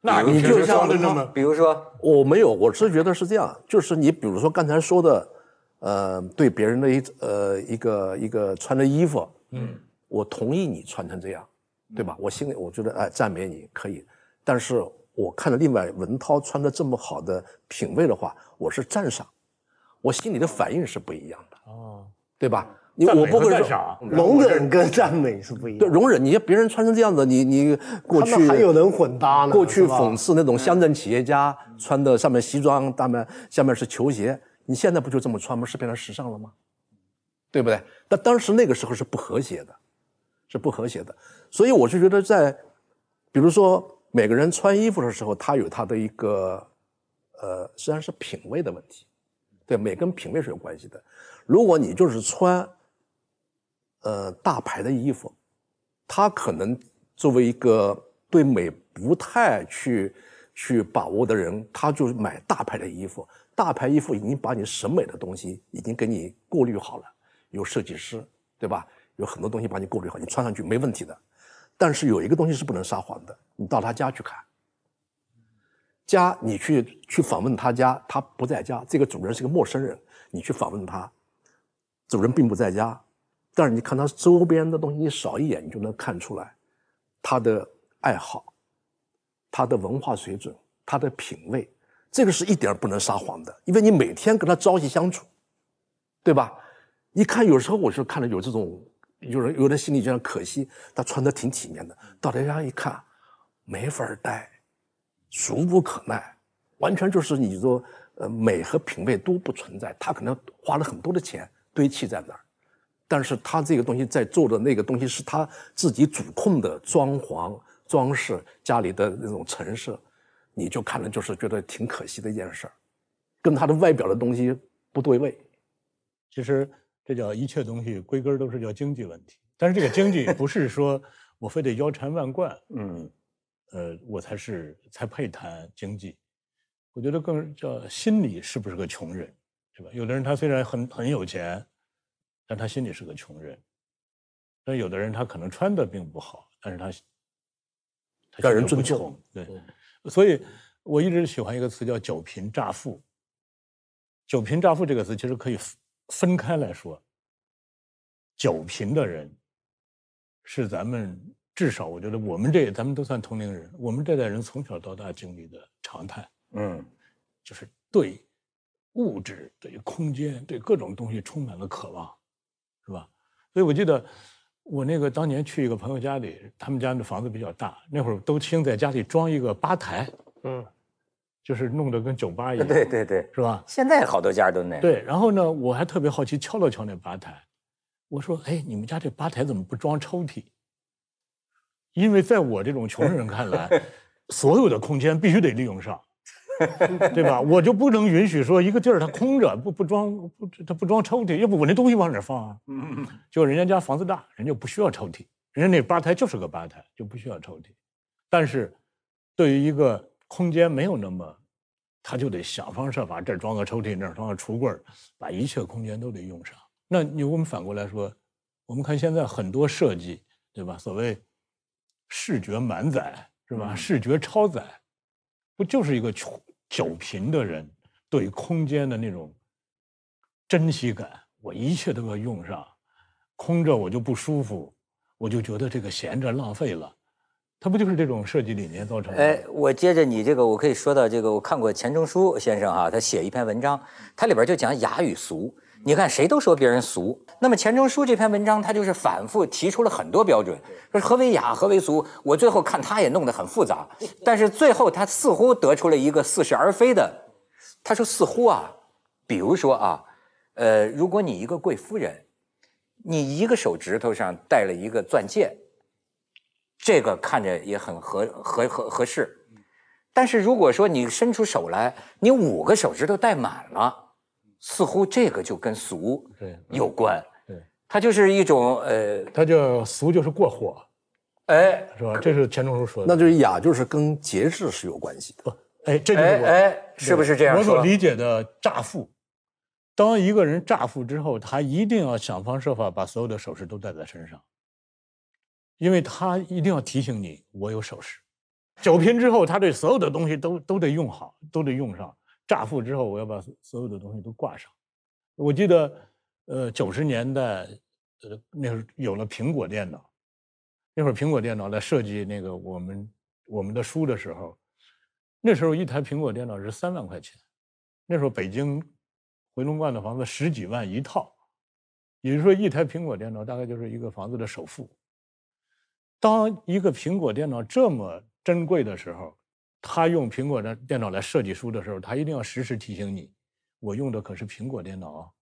那你就像的那么比如说，我没有，我是觉得是这样，就是你比如说刚才说的，呃，对别人的一呃一个一个穿的衣服，嗯，我同意你穿成这样，对吧？我心里我觉得哎赞美你可以，但是我看到另外文涛穿的这么好的品味的话，我是赞赏，我心里的反应是不一样的，哦，对吧？我不会说容忍跟赞美是不一样。对容忍，你别人穿成这样子，你你过去还有人混搭呢，过去讽刺那种乡镇企业家穿的上面西装，大面下面是球鞋，你现在不就这么穿吗？是变成时尚了吗？对不对？但当时那个时候是不和谐的，是不和谐的，所以我是觉得在，比如说每个人穿衣服的时候，他有他的一个，呃，实际上是品味的问题，对，每跟品味是有关系的。如果你就是穿，呃，大牌的衣服，他可能作为一个对美不太去去把握的人，他就买大牌的衣服。大牌衣服已经把你审美的东西已经给你过滤好了，有设计师，对吧？有很多东西把你过滤好，你穿上去没问题的。但是有一个东西是不能撒谎的，你到他家去看，家你去去访问他家，他不在家，这个主人是个陌生人，你去访问他，主人并不在家，但是你看他周边的东西，你扫一眼，你就能看出来他的爱好、他的文化水准、他的品味，这个是一点不能撒谎的，因为你每天跟他朝夕相处，对吧？一看有时候我是看着有这种，有人有人心里觉得可惜，他穿的挺体面的，到人家一看，没法待，俗不可耐，完全就是你说呃美和品味都不存在，他可能花了很多的钱堆砌在那儿。但是他这个东西在做的那个东西是他自己主控的装潢、装饰家里的那种陈设，你就看了就是觉得挺可惜的一件事儿，跟他的外表的东西不对位。其实这叫一切东西归根都是叫经济问题，但是这个经济不是说我非得腰缠万贯，[LAUGHS] 嗯，呃，我才是才配谈经济。我觉得更叫心里是不是个穷人，是吧？有的人他虽然很很有钱，但他心里是个穷人。但有的人他可能穿的并不好，但是他他让人尊重穷。对，所以我一直喜欢一个词叫“酒贫乍富”。酒贫乍富这个词其实可以分分开来说。酒贫的人是咱们至少我觉得我们这咱们都算同龄人，我们这代人从小到大经历的常态，嗯，就是对物质、对空间、对各种东西充满了渴望，是吧？所以我记得我那个当年去一个朋友家里，他们家的房子比较大，那会儿都兴在家里装一个吧台，嗯，就是弄得跟酒吧一样，对对对，是吧？现在好多家都那样。对，然后呢，我还特别好奇，敲了敲那吧台，我说：“哎，你们家这吧台怎么不装抽屉？”因为在我这种穷人看来，[LAUGHS] 所有的空间必须得利用上，[LAUGHS] 对吧？我就不能允许说一个地儿它空着，不不装不它不装抽屉，要不我那东西往哪儿放啊？嗯，就人家家房子大，人家不需要抽屉，人家那吧台就是个吧台，就不需要抽屉。但是，对于一个空间没有那么他就得想方设法，这儿装个抽屉，那儿装个橱柜把一切空间都得用上。那你我们反过来说，我们看现在很多设计，对吧？所谓视觉满载，是吧？视觉超载，不就是一个穷酒贫的人对空间的那种珍惜感？我一切都要用上，空着我就不舒服，我就觉得这个闲着浪费了。它不就是这种设计理念造成的？哎，我接着你这个，我可以说到这个，我看过钱钟书先生哈，他写一篇文章，他里边就讲雅与俗。你看谁都说别人俗，那么钱钟书这篇文章他就是反复提出了很多标准，说何为雅，何为俗。我最后看他也弄得很复杂，但是最后他似乎得出了一个似是而非的。他说似乎啊，比如说啊，呃，如果你一个贵夫人，你一个手指头上戴了一个钻戒。这个看着也很合合合合适，但是如果说你伸出手来，你五个手指头戴满了，似乎这个就跟俗有关。对，它就是一种呃，它叫俗就是过火，哎，是吧？这是钱钟书说的。那就是雅，就是跟节制是有关系的。哎，这就是我哎，是不是这样我所理解的乍富。当一个人乍富之后，他一定要想方设法把所有的首饰都戴在身上。因为他一定要提醒你，我有首饰。酒瓶之后，他对所有的东西都都得用好，都得用上。乍富之后，我要把所有的东西都挂上。我记得，呃，九十年代，呃，那会儿有了苹果电脑，那会儿苹果电脑在设计那个我们我们的书的时候，那时候一台苹果电脑是三万块钱。那时候北京回龙观的房子十几万一套，也就是说，一台苹果电脑大概就是一个房子的首付。当一个苹果电脑这么珍贵的时候，他用苹果的电脑来设计书的时候，他一定要时时提醒你，我用的可是苹果电脑。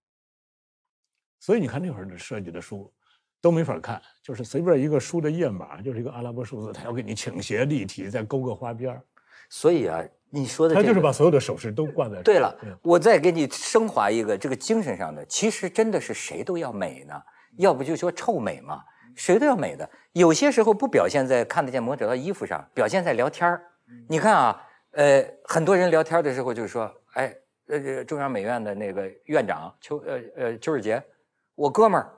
所以你看那会儿的设计的书都没法看，就是随便一个书的页码就是一个阿拉伯数字，他要给你倾斜立体，再勾个花边所以啊，你说的他就是把所有的首饰都挂在。对了，我再给你升华一个这个精神上的，其实真的是谁都要美呢，要不就说臭美嘛。谁都要美的，有些时候不表现在看得见模特的衣服上，表现在聊天儿。你看啊，呃，很多人聊天的时候就是说，哎，呃，中央美院的那个院长邱呃呃邱世杰，我哥们儿，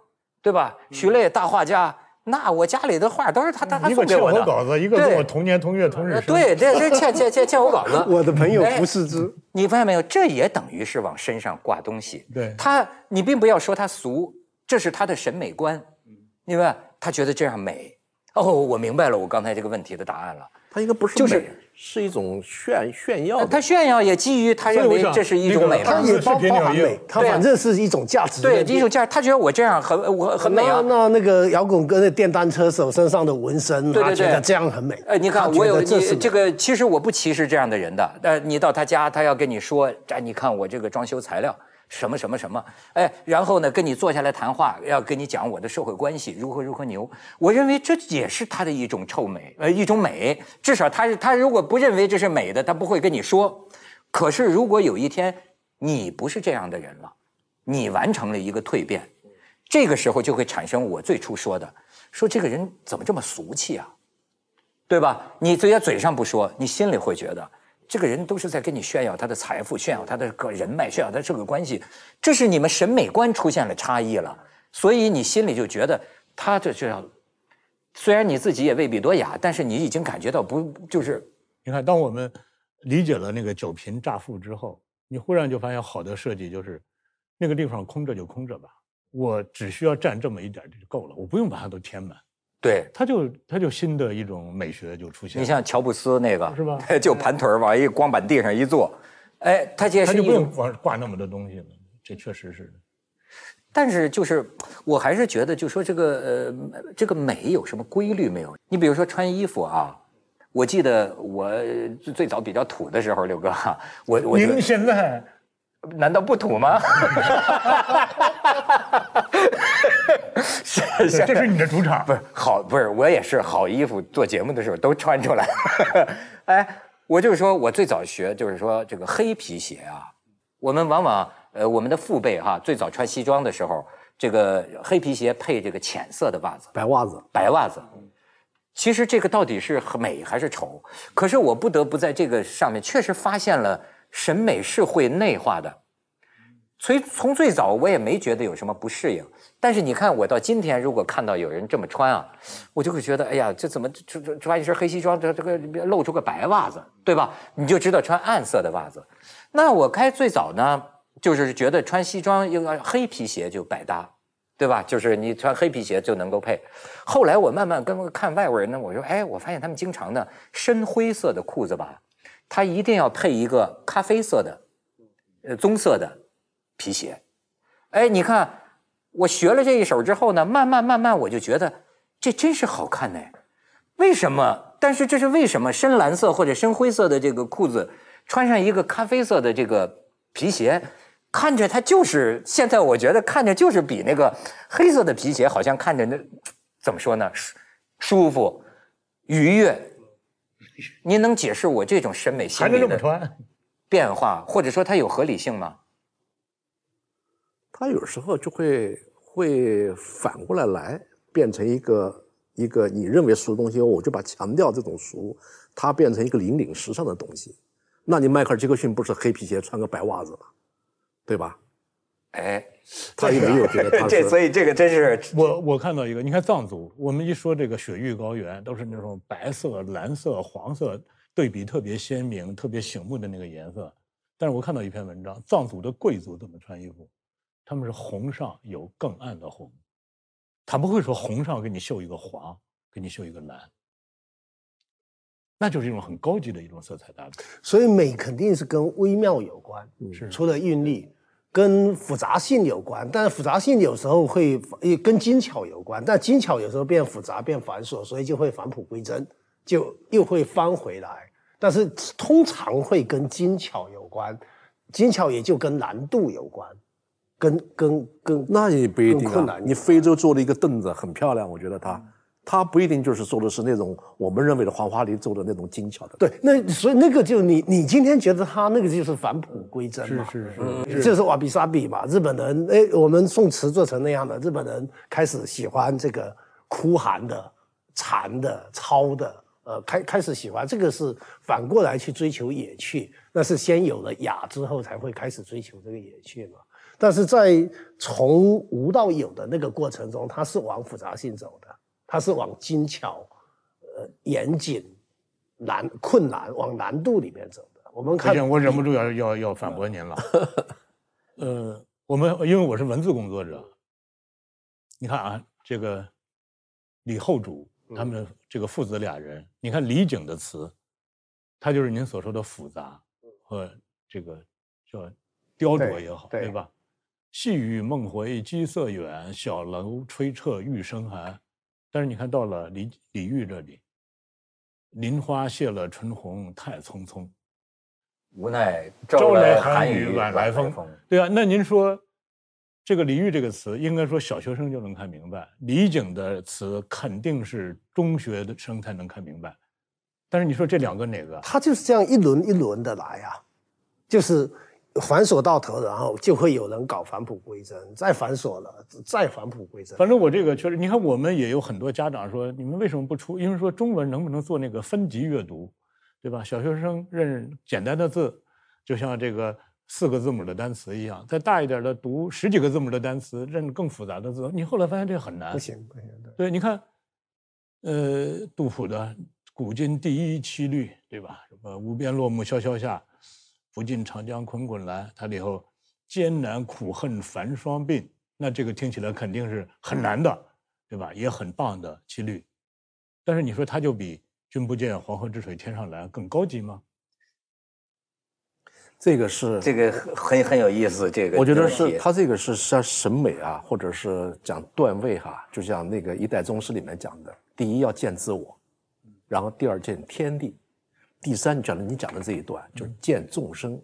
对吧？徐磊大画家，那我家里的画都是他他他送给我的。一个欠我稿子，一个跟我同年同月同日生。对，这这欠欠欠欠我稿子。[LAUGHS] 我的朋友不是之。你发现没有？这也等于是往身上挂东西。对。他，你并不要说他俗，这是他的审美观，因为？他觉得这样美哦，我明白了，我刚才这个问题的答案了。他应该不是就是是一种炫炫耀。他炫耀也基于他认为这是一种美，他也包包含美，他反正是一种价值。对，一种价值。他觉得我这样很我很美啊。那那个摇滚哥那电单车手身上的纹身，他觉得这样很美。哎，你看我有这这个，其实我不歧视这样的人的。呃，你到他家，他要跟你说，哎，你看我这个装修材料。什么什么什么，哎，然后呢，跟你坐下来谈话，要跟你讲我的社会关系如何如何牛。我认为这也是他的一种臭美，呃，一种美。至少他是他如果不认为这是美的，他不会跟你说。可是如果有一天你不是这样的人了，你完成了一个蜕变，这个时候就会产生我最初说的，说这个人怎么这么俗气啊，对吧？你虽然嘴上不说，你心里会觉得。这个人都是在跟你炫耀他的财富，炫耀他的个人脉，炫耀他这个关系，这是你们审美观出现了差异了，所以你心里就觉得他这就要，虽然你自己也未必多雅，但是你已经感觉到不就是？你看，当我们理解了那个酒瓶乍富之后，你忽然就发现好的设计就是那个地方空着就空着吧，我只需要占这么一点就够了，我不用把它都填满。对，他就他就新的一种美学就出现。你像乔布斯那个是吧？[LAUGHS] 就盘腿往一光板地上一坐，哎，他这他就不用挂挂那么多东西了。这确实是。但是就是，我还是觉得，就说这个呃，这个美有什么规律没有？你比如说穿衣服啊，我记得我最早比较土的时候，刘哥，我我您现在难道不土吗？[LAUGHS] 是，这是你的主场，不是好，不是我也是好衣服，做节目的时候都穿出来。[LAUGHS] 哎，我就是说，我最早学就是说这个黑皮鞋啊，我们往往呃我们的父辈哈，最早穿西装的时候，这个黑皮鞋配这个浅色的袜子，白袜子，白袜子。其实这个到底是美还是丑？可是我不得不在这个上面确实发现了审美是会内化的。所以从最早我也没觉得有什么不适应，但是你看我到今天，如果看到有人这么穿啊，我就会觉得，哎呀，这怎么这这穿一身黑西装，这这个露出个白袜子，对吧？你就知道穿暗色的袜子。那我开最早呢，就是觉得穿西装应该黑皮鞋就百搭，对吧？就是你穿黑皮鞋就能够配。后来我慢慢跟看外国人呢，我说，哎，我发现他们经常呢深灰色的裤子吧，他一定要配一个咖啡色的，呃棕色的。皮鞋，哎，你看，我学了这一手之后呢，慢慢慢慢，我就觉得这真是好看呢。为什么？但是这是为什么？深蓝色或者深灰色的这个裤子，穿上一个咖啡色的这个皮鞋，看着它就是现在我觉得看着就是比那个黑色的皮鞋好像看着那怎么说呢？舒舒服、愉悦。您能解释我这种审美心理的变化，或者说它有合理性吗？它有时候就会会反过来来变成一个一个你认为俗的东西，我就把强调这种俗，它变成一个引领时尚的东西。那你迈克尔·杰克逊不是黑皮鞋穿个白袜子吗？对吧？哎，他也没有 [LAUGHS] 觉得他这，所以这个真是我我看到一个，你看藏族，我们一说这个雪域高原，都是那种白色、蓝色、黄色对比特别鲜明、特别醒目的那个颜色。但是我看到一篇文章，藏族的贵族怎么穿衣服？他们是红上有更暗的红，他不会说红上给你绣一个黄，给你绣一个蓝，那就是一种很高级的一种色彩搭配。所以美肯定是跟微妙有关，是除了韵律，跟复杂性有关。但是复杂性有时候会跟精巧有关，但精巧有时候变复杂变繁琐，所以就会返璞归真，就又会翻回来。但是通常会跟精巧有关，精巧也就跟难度有关。跟跟跟，那也不一定啊。你非洲做了一个凳子，很漂亮，我觉得它，它不一定就是做的是那种我们认为的黄花梨做的那种精巧的。对，那所以那个就你你今天觉得他那个就是返璞归真嘛？是是是，就是瓦比萨比嘛。日本人哎，我们宋词做成那样的，日本人开始喜欢这个枯寒的、残的、糙的，呃，开开始喜欢这个是反过来去追求野趣，那是先有了雅之后才会开始追求这个野趣嘛。但是在从无到有的那个过程中，它是往复杂性走的，它是往精巧、呃严谨、难困难往难度里面走的。我们看，我忍不住要要要反驳您了。[LAUGHS] 呃，我们因为我是文字工作者，你看啊，这个李后主他们这个父子俩人，你看李璟的词，他就是您所说的复杂和这个叫雕琢也好，对吧？细雨梦回鸡色远，小楼吹彻玉笙寒。但是你看到了李李煜这里，林花谢了春红太匆匆，无奈朝来寒雨晚来风。对啊，那您说这个李煜这个词，应该说小学生就能看明白。李璟的词肯定是中学的生才能看明白。但是你说这两个哪个？他就是这样一轮一轮的来啊，就是。繁琐到头，然后就会有人搞返璞归真，再反锁了，再返璞归真。反正我这个确实，你看我们也有很多家长说，你们为什么不出？因为说中文能不能做那个分级阅读，对吧？小学生认简单的字，就像这个四个字母的单词一样，再大一点的读十几个字母的单词，认更复杂的字。你后来发现这很难，不行不行。对，你看，呃，杜甫的“古今第一七律”，对吧？什么“无边落木萧萧下”。不尽长江滚滚来，它里头艰难苦恨繁霜鬓，那这个听起来肯定是很难的，对吧？也很棒的七律，但是你说它就比“君不见黄河之水天上来”更高级吗？这个是这个很很有意思。这个我觉得是他这个是像审美啊，或者是讲段位哈，就像那个一代宗师里面讲的，第一要见自我，然后第二见天地。第三讲的你讲的这一段就是见众生，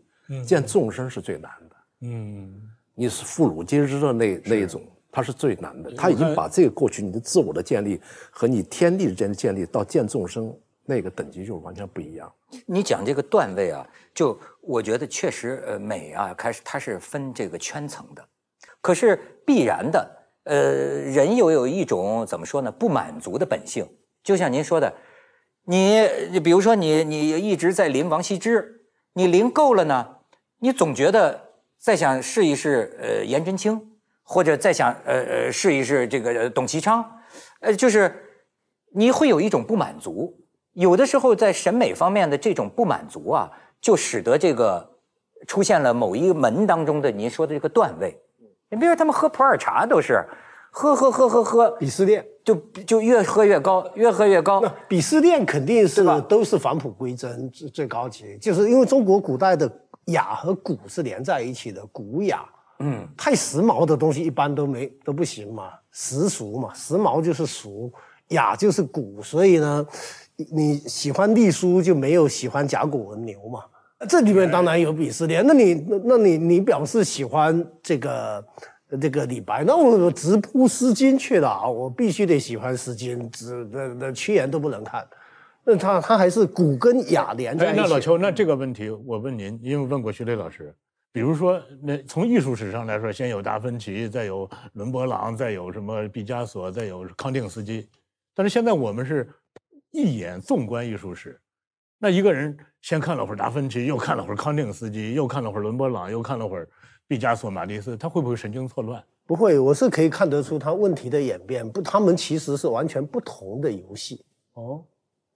见众生是最难的。嗯，你是妇孺皆知的那那一种，它是最难的。他已经把这个过去你的自我的建立和你天地之间的建立到见众生那个等级就完全不一样。你讲这个段位啊，就我觉得确实呃美啊，开始它是分这个圈层的，可是必然的，呃，人又有一种怎么说呢？不满足的本性，就像您说的。你你比如说你你一直在临王羲之，你临够了呢，你总觉得再想试一试呃颜真卿，或者再想呃呃试一试这个董其昌，呃就是你会有一种不满足。有的时候在审美方面的这种不满足啊，就使得这个出现了某一个门当中的您说的这个段位。你比如说他们喝普洱茶都是喝喝喝喝喝，鄙视链，就就越喝越高，越喝越高。鄙视链肯定是吧都是返璞归真最最高级，就是因为中国古代的雅和古是连在一起的，古雅。嗯，太时髦的东西一般都没都不行嘛，时俗嘛，时髦就是俗，雅就是古，所以呢，你你喜欢隶书就没有喜欢甲骨文牛嘛。这里面当然有鄙视链，那你那那你你表示喜欢这个这个李白，那我直扑《诗经》去了啊，我必须得喜欢《诗经》，只那那屈原都不能看，那他他还是古跟雅连在，一起。那老邱，那这个问题我问您，因为问过徐雷老师，比如说，那从艺术史上来说，先有达芬奇，再有伦勃朗，再有什么毕加索，再有康定斯基，但是现在我们是一眼纵观艺术史，那一个人先看了会儿达芬奇，又看了会儿康定斯基，又看了会儿伦勃朗，又看了会儿毕加索、马蒂斯，他会不会神经错乱？不会，我是可以看得出他问题的演变。不，他们其实是完全不同的游戏。哦，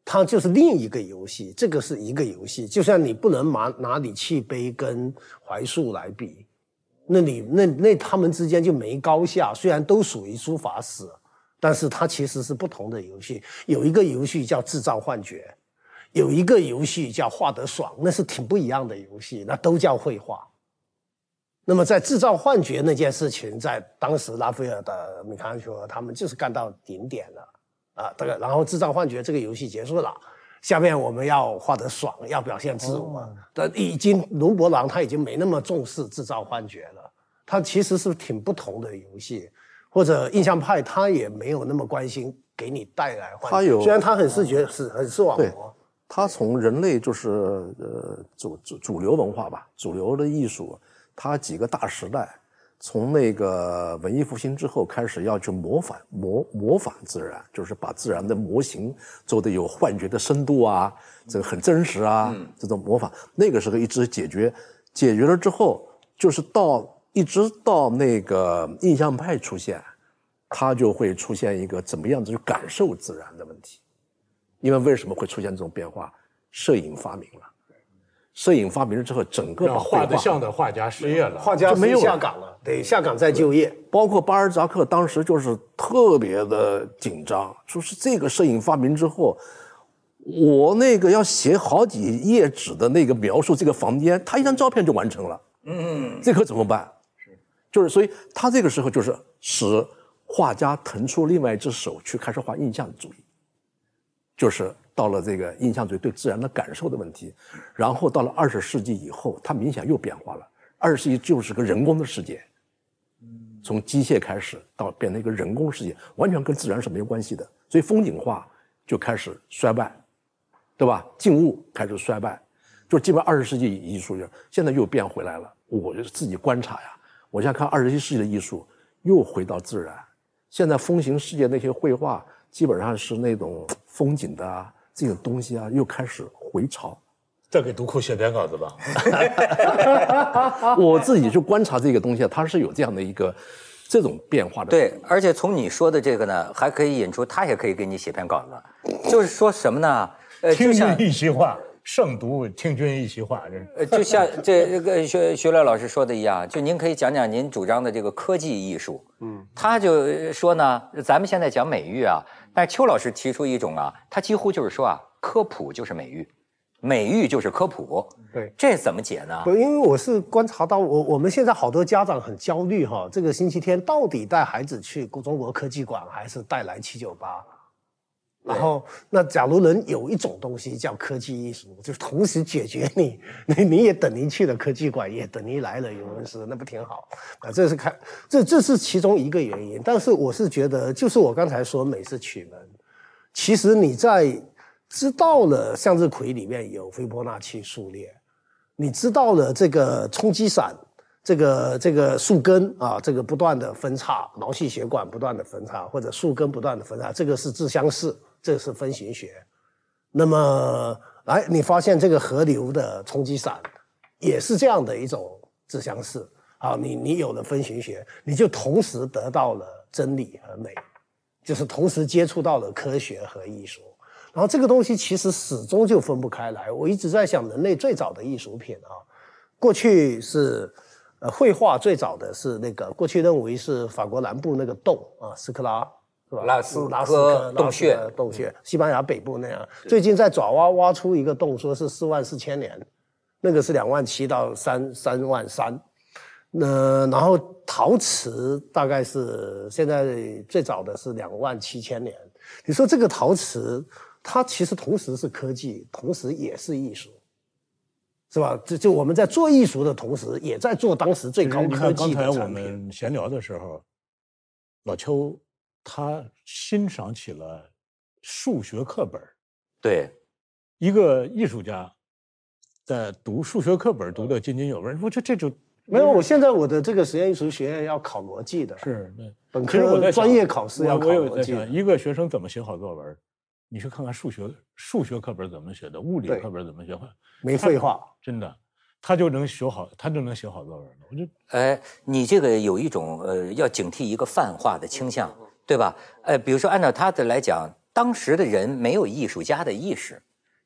他就是另一个游戏，这个是一个游戏。就像你不能拿拿李器碑跟槐树来比，那你那那他们之间就没高下。虽然都属于书法史，但是它其实是不同的游戏。有一个游戏叫制造幻觉，有一个游戏叫画得爽，那是挺不一样的游戏，那都叫绘画。那么在制造幻觉那件事情，在当时拉斐尔的米开朗基罗他们就是干到顶点了啊，这个然后制造幻觉这个游戏结束了，下面我们要画得爽，要表现自我。但已经伦勃朗他已经没那么重视制造幻觉了，他其实是挺不同的游戏，或者印象派他也没有那么关心给你带来幻觉，他有虽然他很视觉是很视网膜，他从人类就是呃主主主流文化吧，主流的艺术，它几个大时代，从那个文艺复兴之后开始要去模仿模模仿自然，就是把自然的模型做的有幻觉的深度啊，这个很真实啊，这种模仿，那个时候一直解决，解决了之后，就是到一直到那个印象派出现，它就会出现一个怎么样子去感受自然的问题。因为为什么会出现这种变化？摄影发明了，摄影发明了之后，整个画绘得像的画家失业了。画家就没有了下岗了，得下岗再就业。包括巴尔扎克当时就是特别的紧张，说是这个摄影发明之后，我那个要写好几页纸的那个描述这个房间，他一张照片就完成了。嗯，这可怎么办？是，就是所以他这个时候就是使画家腾出另外一只手去开始画印象主义，就是到了这个印象主义对自然的感受的问题，然后到了二十世纪以后，它明显又变化了。二十世纪就是个人工的世界，从机械开始到变成一个人工世界，完全跟自然是没有关系的。所以风景画就开始衰败，对吧？静物开始衰败，就基本二十世纪艺术就现在又变回来了。我就自己观察呀，我现在看二十一世纪的艺术又回到自然。现在风行世界那些绘画基本上是那种风景的啊，这个东西啊，又开始回潮。[LAUGHS] 再给读库写篇稿子吧。[LAUGHS] 我自己去观察这个东西，它是有这样的一个这种变化的。对，而且从你说的这个呢，还可以引出他也可以给你写篇稿子，就是说什么呢？呃，听就像君一席话，胜读听君一席话，这。呃，就像这这个徐徐乐老师说的一样，就您可以讲讲您主张的这个科技艺术。嗯，他就说呢，咱们现在讲美育啊，但邱老师提出一种啊，他几乎就是说啊，科普就是美育，美育就是科普。对，这怎么解呢？不，因为我是观察到，我我们现在好多家长很焦虑哈，这个星期天到底带孩子去中国科技馆还是带来七九八？然后，那假如能有一种东西叫科技艺术，[LAUGHS] 就是同时解决你，[LAUGHS] 你你也等于去了科技馆，也等于来了语文室，那不挺好？啊，这是看这这是其中一个原因。但是我是觉得，就是我刚才说美是曲门，其实你在知道了向日葵里面有斐波那契数列，你知道了这个冲击伞，这个这个树根啊，这个不断的分叉，毛细血管不断的分叉，或者树根不断的分叉，这个是自相似，这是分形学。那么哎，你发现这个河流的冲击伞也是这样的一种自相似啊，你你有了分形学，你就同时得到了真理和美，就是同时接触到了科学和艺术。然后这个东西其实始终就分不开来。我一直在想，人类最早的艺术品啊，过去是呃绘画最早的是那个过去认为是法国南部那个洞啊，斯科拉是吧？拉斯拉斯洞穴洞穴，西班牙北部那样。最近在爪哇挖出一个洞，说是四万四千年，那个是两万七到三三万三。那然后陶瓷大概是现在最早的是两万七千年。你说这个陶瓷，它其实同时是科技，同时也是艺术，是吧？就就我们在做艺术的同时，也在做当时最高你科看刚才我技的产品。们闲聊的时候，老邱他欣赏起了数学课本儿对，一个艺术家在读数学课本儿读得津津有味儿，我觉得这就没有，我现在我的这个实验艺术学院要考逻辑的，是对。本科专业考试要考逻辑。一个学生怎么写好作文？你去看看数学数学课本儿怎么写的，物理课本儿怎么写的，没废话。真的，他就能写好，他就能写好作文了。我就哎，你这个有一种呃，要警惕一个泛化的倾向，对吧？呃，比如说按照他的来讲，当时的人没有艺术家的意识，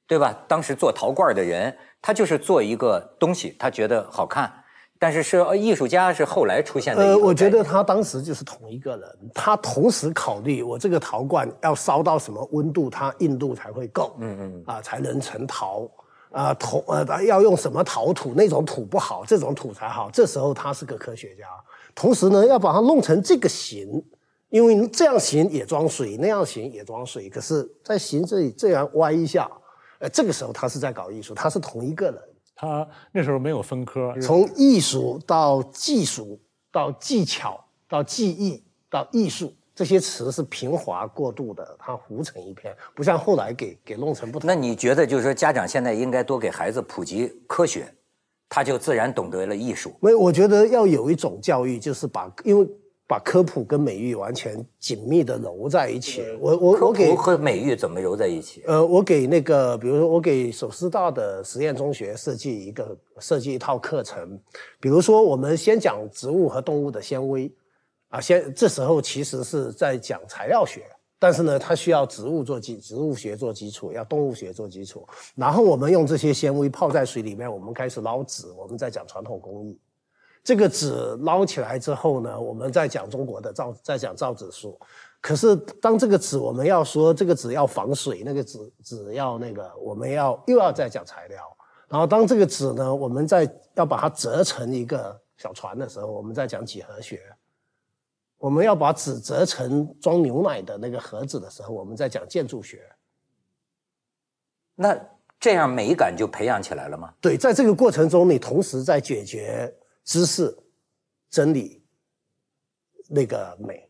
对吧？当时做陶罐的人，他就是做一个东西，他觉得好看，但是是呃艺术家是后来出现的呃，我觉得他当时就是同一个人，他同时考虑我这个陶罐要烧到什么温度，它硬度才会够，嗯嗯，啊，才能成陶。啊，土呃要用什么陶土？那种土不好，这种土才好。这时候他是个科学家，同时呢，要把它弄成这个形，因为这样行也装水，那样行也装水。可是，在行这里这样歪一下，呃，这个时候他是在搞艺术，他是同一个人。他那时候没有分科，从艺术到技术到技巧到技艺到艺术，这些词是平滑过渡的，它糊成一片，不像后来给给弄成不同。那你觉得就是说，家长现在应该多给孩子普及科学，他就自然懂得了艺术。没有，我觉得要有一种教育，就是把因为把科普跟美育完全紧密的揉在一起。我我我给普和美育怎么揉在一起？呃，我给那个，比如说，我给首师大的实验中学设计一个设计一套课程，比如说，我们先讲植物和动物的纤维，啊，先这时候其实是在讲材料学，但是呢，它需要植物做基，植物学做基础，要动物学做基础，然后我们用这些纤维泡在水里面，我们开始捞纸，我们再讲传统工艺。这个纸捞起来之后呢，我们再讲中国的造，再讲造纸术。可是当这个纸我们要说这个纸要防水，那个纸纸要那个，我们要又要再讲材料。然后当这个纸呢，我们再要把它折成一个小船的时候，我们再讲几何学。我们要把纸折成装牛奶的那个盒子的时候，我们再讲建筑学。那这样美感就培养起来了吗？对，在这个过程中，你同时在解决知识、真理那个美。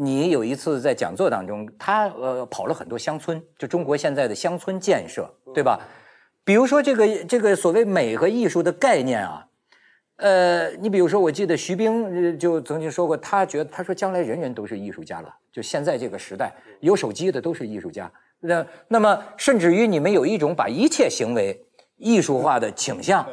你有一次在讲座当中，他呃跑了很多乡村，就中国现在的乡村建设，对吧？比如说这个这个所谓美和艺术的概念啊，呃，你比如说，我记得徐冰就曾经说过，他觉得他说将来人人都是艺术家了，就现在这个时代，有手机的都是艺术家。那那么甚至于你们有一种把一切行为艺术化的倾向。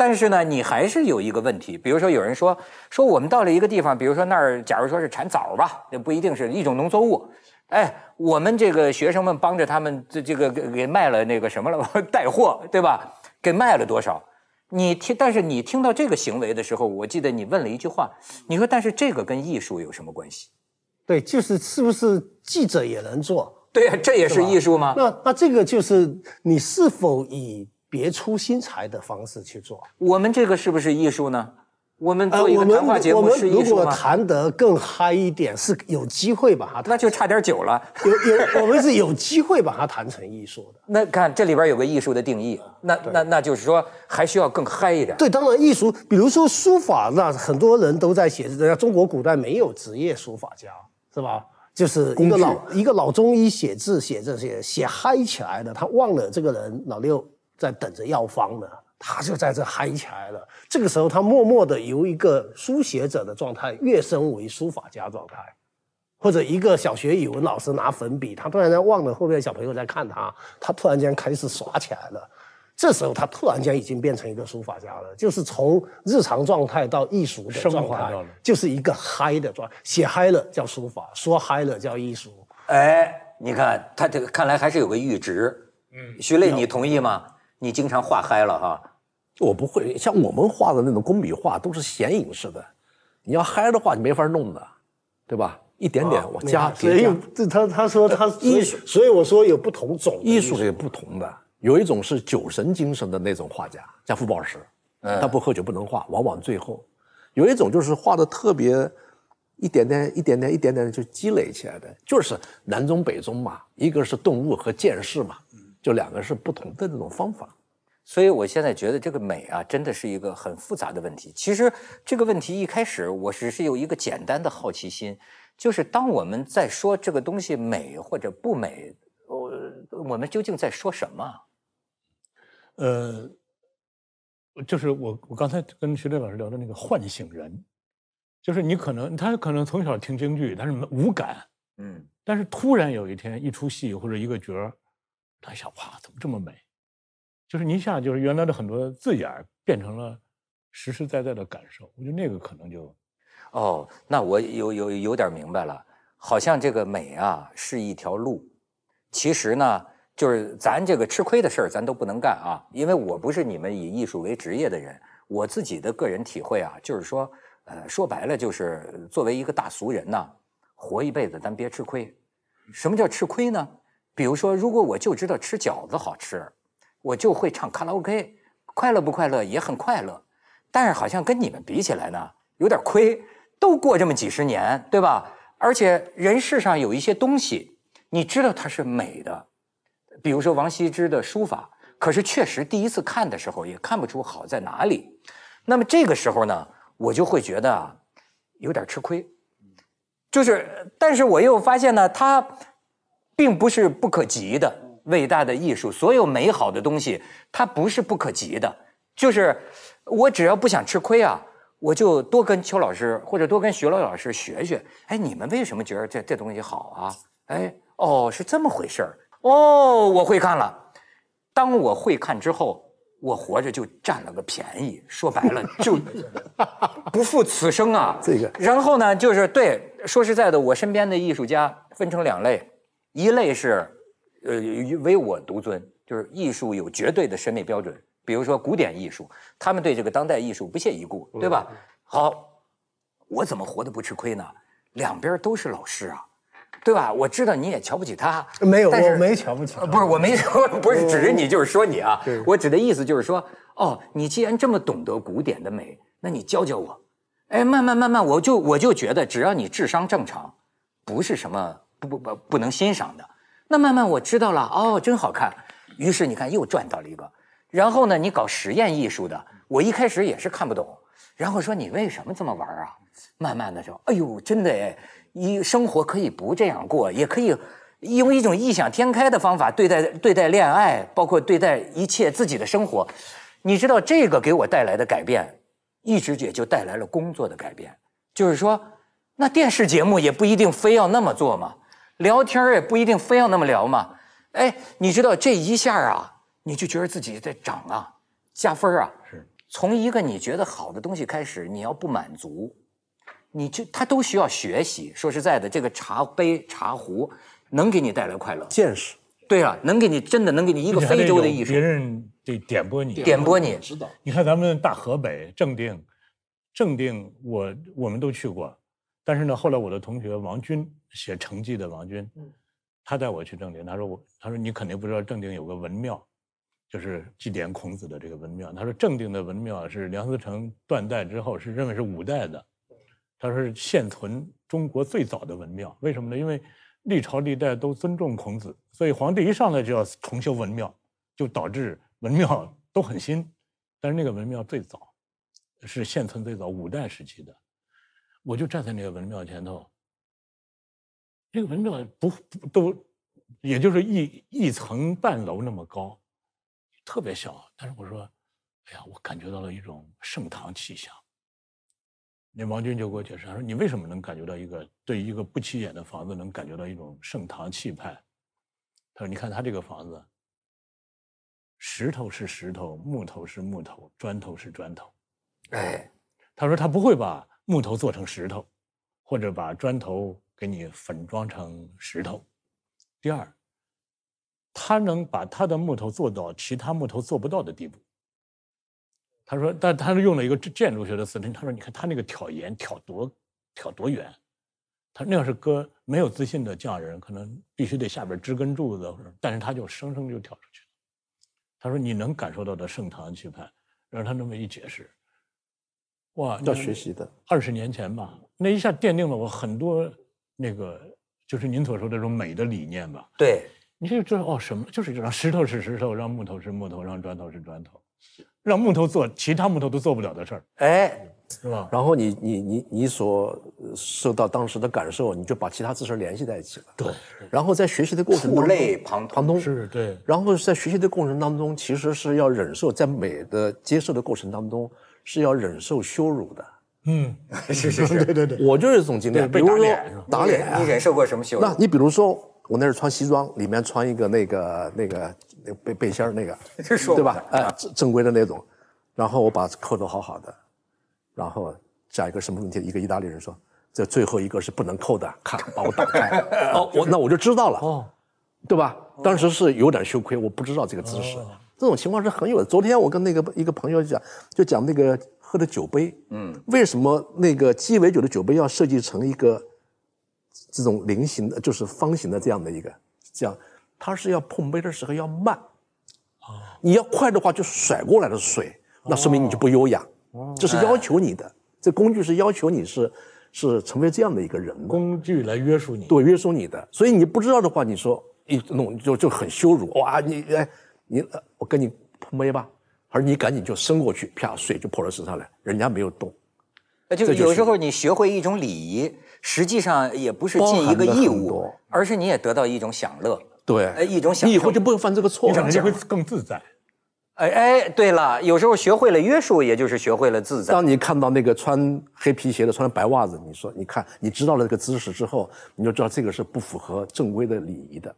但是呢，你还是有一个问题，比如说有人说说我们到了一个地方，比如说那儿，假如说是产枣吧，那不一定是一种农作物，哎，我们这个学生们帮着他们这这个给给卖了那个什么了，[LAUGHS] 带货对吧？给卖了多少？你听，但是你听到这个行为的时候，我记得你问了一句话，你说但是这个跟艺术有什么关系？对，就是是不是记者也能做？对呀、这也是艺术吗？那那这个就是你是否以别出心裁的方式去做？我们这个是不是艺术呢？我们做一个谈话节我目们如果是艺术吗？谈得更嗨一点，是有机会把它谈那就差点酒了。有有，我们是有机会把它谈成艺术的。[LAUGHS] 那看这里边有个艺术的定义，那那那就是说还需要更嗨一点。对，当然艺术，比如说书法，那很多人都在写，人家中国古代没有职业书法家，是吧？就是一个老一个老中医写字写这些写嗨起来的，他忘了这个人老六在等着药方呢，他就在这嗨起来了。这个时候，他默默的由一个书写者的状态跃升为书法家状态。或者一个小学语文老师拿粉笔，他突然间忘了后面的小朋友在看他，他突然间开始耍起来了。这时候他突然间已经变成一个书法家了，就是从日常状态到艺术的升状态就是一个嗨的状态。写嗨了叫书法，说嗨了叫艺术。哎，你看他这个看来还是有个阈值。嗯，徐磊，你同意吗？你经常画嗨了哈。我不会像我们画的那种工笔画都是显影式的，你要嗨的话你没法弄的，对吧？一点点我加所以叠加，这他他说他 [LAUGHS] 艺术，所以我说有不同种艺术。也不同的，有一种是酒神精神的那种画家，像傅抱石，他不喝酒不能画，往往最后；有一种就是画的特别一点点、一点点、一点点就积累起来的，就是南中北中嘛，一个是顿悟和见识嘛，就两个是不同的这种方法。所以我现在觉得这个美啊，真的是一个很复杂的问题。其实这个问题一开始我只是有一个简单的好奇心，就是当我们在说这个东西美或者不美，我我们究竟在说什么？呃，就是我我刚才跟徐磊老师聊的那个唤醒人，就是你可能他可能从小听京剧，但是无感，嗯，但是突然有一天一出戏或者一个角儿，他想哇怎么这么美，就是你一下就是原来的很多字眼变成了实实在在的感受，我觉得那个可能就哦，那我有有有点明白了，好像这个美啊是一条路，其实呢，就是咱这个吃亏的事儿咱都不能干啊，因为我不是你们以艺术为职业的人，我自己的个人体会啊，就是说，呃，说白了就是作为一个大俗人呐，活一辈子咱别吃亏。什么叫吃亏呢？比如说，如果我就知道吃饺子好吃，我就会唱卡拉 OK，快乐不快乐也很快乐，但是好像跟你们比起来呢，有点亏。都过这么几十年，对吧？而且人世上有一些东西，你知道它是美的，比如说王羲之的书法，可是确实第一次看的时候也看不出好在哪里。那么这个时候呢，我就会觉得啊，有点吃亏。就是，但是我又发现呢，他并不是不可及的伟大的艺术，所有美好的东西，它不是不可及的。就是我只要不想吃亏啊，我就多跟邱老师或者多跟徐乐老师学学。哎，你们为什么觉得这这东西好啊？哎，哦，是这么回事儿。哦，我会看了。当我会看之后，我活着就占了个便宜。说白了，[LAUGHS] 就不负此生啊。这个然后呢，就是对，说实在的，我身边的艺术家分成两类，一类是，呃，唯我独尊，就是艺术有绝对的审美标准，比如说古典艺术，他们对这个当代艺术不屑一顾，对吧？好，我怎么活得不吃亏呢？两边都是老师啊，对吧？我知道你也瞧不起他，没有，但是我没瞧不起他。呃不是，我没说，不是指着你，就是说你啊。我指的意思就是说，哦，你既然这么懂得古典的美，那你教教我。哎，慢慢慢慢，我就我就觉得，只要你智商正常，不是什么不不不不能欣赏的，那慢慢我知道了，哦，真好看。于是你看又赚到了一个。然后呢，你搞实验艺术的，我一开始也是看不懂，然后说你为什么这么玩啊？慢慢的就，哎呦，真的哎，一生活可以不这样过，也可以用一种异想天开的方法对待对待恋爱，包括对待一切自己的生活。你知道这个给我带来的改变，一直也就带来了工作的改变。就是说，那电视节目也不一定非要那么做嘛，聊天儿也不一定非要那么聊嘛。哎，你知道这一下啊，你就觉得自己在涨啊，加分儿啊。是从一个你觉得好的东西开始，你要不满足，你就他都需要学习。说实在的，这个茶杯、茶壶能给你带来快乐。见识，对啊，能给你真的能给你一个非洲的艺术别人得点拨你，点拨你。知道。你看咱们大河北正定，正定我我们都去过，但是呢，后来我的同学王军写成绩的王军，他带我去正定，他说我他说你肯定不知道正定有个文庙，就是祭奠孔子的这个文庙。他说正定的文庙是梁思成断代之后是认为是五代的，他说是现存中国最早的文庙。为什么呢？因为历朝历代都尊重孔子，所以皇帝一上来就要重修文庙，就导致文庙都很新，但是那个文庙最早是现存最早五代时期的。我就站在那个文庙前头，那个文庙不不都，也就是一一层半楼那么高，特别小。但是我说，哎呀，我感觉到了一种盛唐气象。那王军就给我解释，他说你为什么能感觉到一个对一个不起眼的房子能感觉到一种盛唐气派？他说你看他这个房子，石头是石头，木头是木头，砖头是砖头。哎，他说他不会把木头做成石头，或者把砖头给你粉装成石头。第二，他能把他的木头做到其他木头做不到的地步。他说，但他是用了一个建筑学的词，他说，你看他那个挑檐挑多挑多远，他那要是搁没有自信的匠人，可能必须得下边支根柱子，但是他就生生就挑出去了。他说，你能感受到的盛唐气派，让他那么一解释。哇，要学习的。二十年前吧，那一下奠定了我很多那个，就是您所说的这种美的理念吧。对，你就知道哦，什么就是让石头是石头，让木头是木头，让砖头是砖头，让木头做其他木头都做不了的事儿，哎，是吧？然后你你你你所受到当时的感受，你就把其他知识联系在一起了。对，然后在学习的过程当触中，类旁旁通是对，然后在学习的过程当中，其实是要忍受在美的接受的过程当中是要忍受羞辱的。嗯，是 [LAUGHS] 是是，[LAUGHS] 对对对，我就是这种经历，比被如说打脸打脸啊你，忍受过什么羞辱？那你比如说，我那是穿西装，里面穿一个那个那个那背背心儿那个，[LAUGHS] 对吧？哎，正正规的那种。然后我把扣头好好的，然后讲一个什么问题？一个意大利人说，这最后一个是不能扣的，咔把我打开。哦，我那我就知道了，哦，对吧？当时是有点羞愧，我不知道这个姿势。这种情况是很有的。昨天我跟那个一个朋友讲，就讲那个喝的酒杯，嗯，为什么那个鸡尾酒的酒杯要设计成一个这种菱形的，就是方形的这样的一个，这样，它是要碰杯的时候要慢，你要快的话就甩过来的水，那说明你就不优雅，这是要求你的，这工具是要求你是是成为这样的一个人的。工具来约束你。对，约束你的。所以你不知道的话，你说一弄就就很羞辱。哇！你哎，你呃我跟你碰杯吧，而你赶紧就伸过去，啪，水就泼到身上来，人家没有动，呃就是有时候你学会一种礼仪，实际上也不是尽一个义务，而是你也得到一种享乐。对，哎一种享乐你以后就不会犯这个错了你会更自在。哎哎，对了，有时候学会了约束，也就是学会了自在。当你看到那个穿黑皮鞋的、穿白袜子，你说，你看，你知道了这个姿势之后，你就知道这个是不符合正规的礼仪的。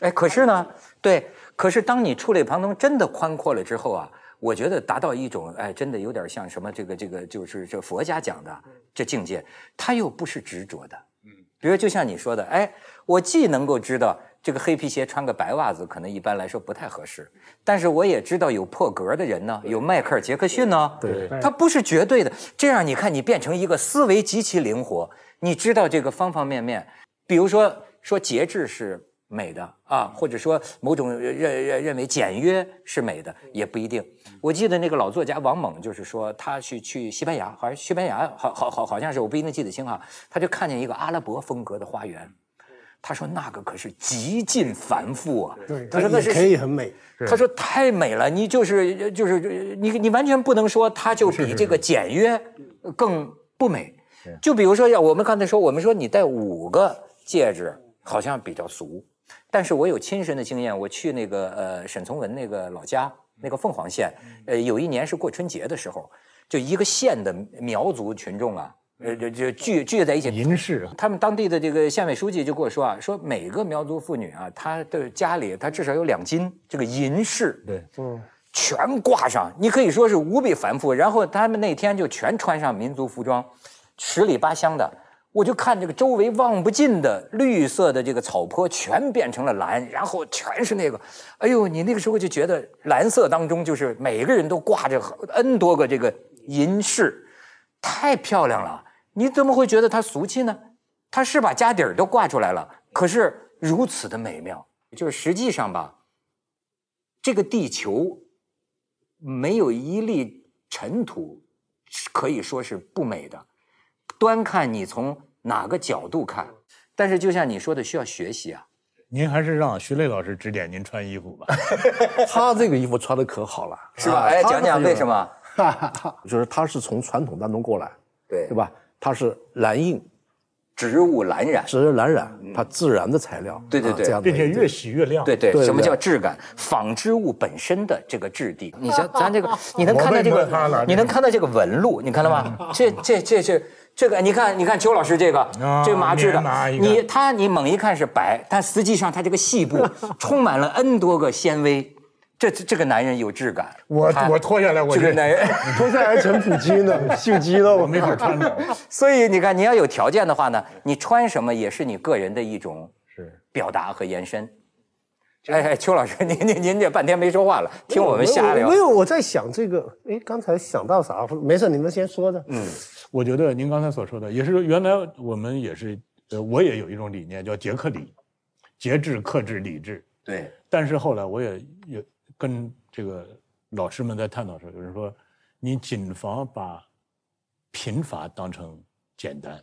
哎，可是呢，对，可是当你触类旁通真的宽阔了之后啊，我觉得达到一种哎，真的有点像什么这个这个，就是这佛家讲的这境界，他又不是执着的。嗯，比如就像你说的，哎，我既能够知道这个黑皮鞋穿个白袜子可能一般来说不太合适，但是我也知道有破格的人呢，有迈克尔·杰克逊呢，对，他不是绝对的。这样你看，你变成一个思维极其灵活，你知道这个方方面面。比如说说节制是美的啊，或者说某种认认认为简约是美的，也不一定。我记得那个老作家王蒙就是说，他去去西班牙，好像西班牙好好好好像是我不一定记得清哈，他就看见一个阿拉伯风格的花园。他说那个可是极尽繁复啊！对，他说那是可以很美。他说太美了，你就是就是你你完全不能说它就比这个简约更不美。就比如说，要我们刚才说，我们说你戴五个戒指好像比较俗，但是我有亲身的经验，我去那个呃沈从文那个老家那个凤凰县，呃有一年是过春节的时候，就一个县的苗族群众啊，呃就就聚聚在一起银饰他们当地的这个县委书记就跟我说啊，说每个苗族妇女啊，她的家里她至少有两斤这个银饰，对，嗯。全挂上，你可以说是无比繁复。然后他们那天就全穿上民族服装，十里八乡的，我就看这个周围望不尽的绿色的这个草坡全变成了蓝，然后全是那个，哎呦，你那个时候就觉得蓝色当中就是每个人都挂着 N 多个这个银饰，太漂亮了。你怎么会觉得它俗气呢？它是把家底儿都挂出来了，可是如此的美妙，就是实际上吧，这个地球没有一粒尘土可以说是不美的，端看你从哪个角度看。但是就像你说的，需要学习啊。您还是让徐磊老师指点您穿衣服吧。[LAUGHS] 他这个衣服穿的可好了，是吧？啊哎，讲讲为什？么？[LAUGHS] 就是他是从传统当中过来，对对吧？他是蓝印植物蓝染。植物蓝染，它自然的材料，对对对并且越洗越亮。对对，什么叫质感？纺织物本身的这个质地，你像咱这个，[LAUGHS] 你能看到这个，你能看到这个纹路，你看到吗？这这这这这个，你看你看邱老师这个啊这个麻质的你它你猛一看是白，但实际上它这个细部 [LAUGHS] 充满了 N 多个纤维。这这这个男人有质感，我我脱下来，我这这个男人。[LAUGHS] 脱下来成普京的秀肌肉，我没法穿着。[LAUGHS] 所以你看，你要有条件的话呢，你穿什么也是你个人的一种是表达和延伸。哎哎，邱老师，您您您这半天没说话了，听我们瞎聊没。有，我在想这个，哎，刚才想到啥？没事，你们先说着。嗯，我觉得您刚才所说的，也是原来我们也是，呃，我也有一种理念叫节克理，节制、克制、理智。对，但是后来我也也跟这个老师们在探讨的时候，有人说，你谨防把贫乏当成简单，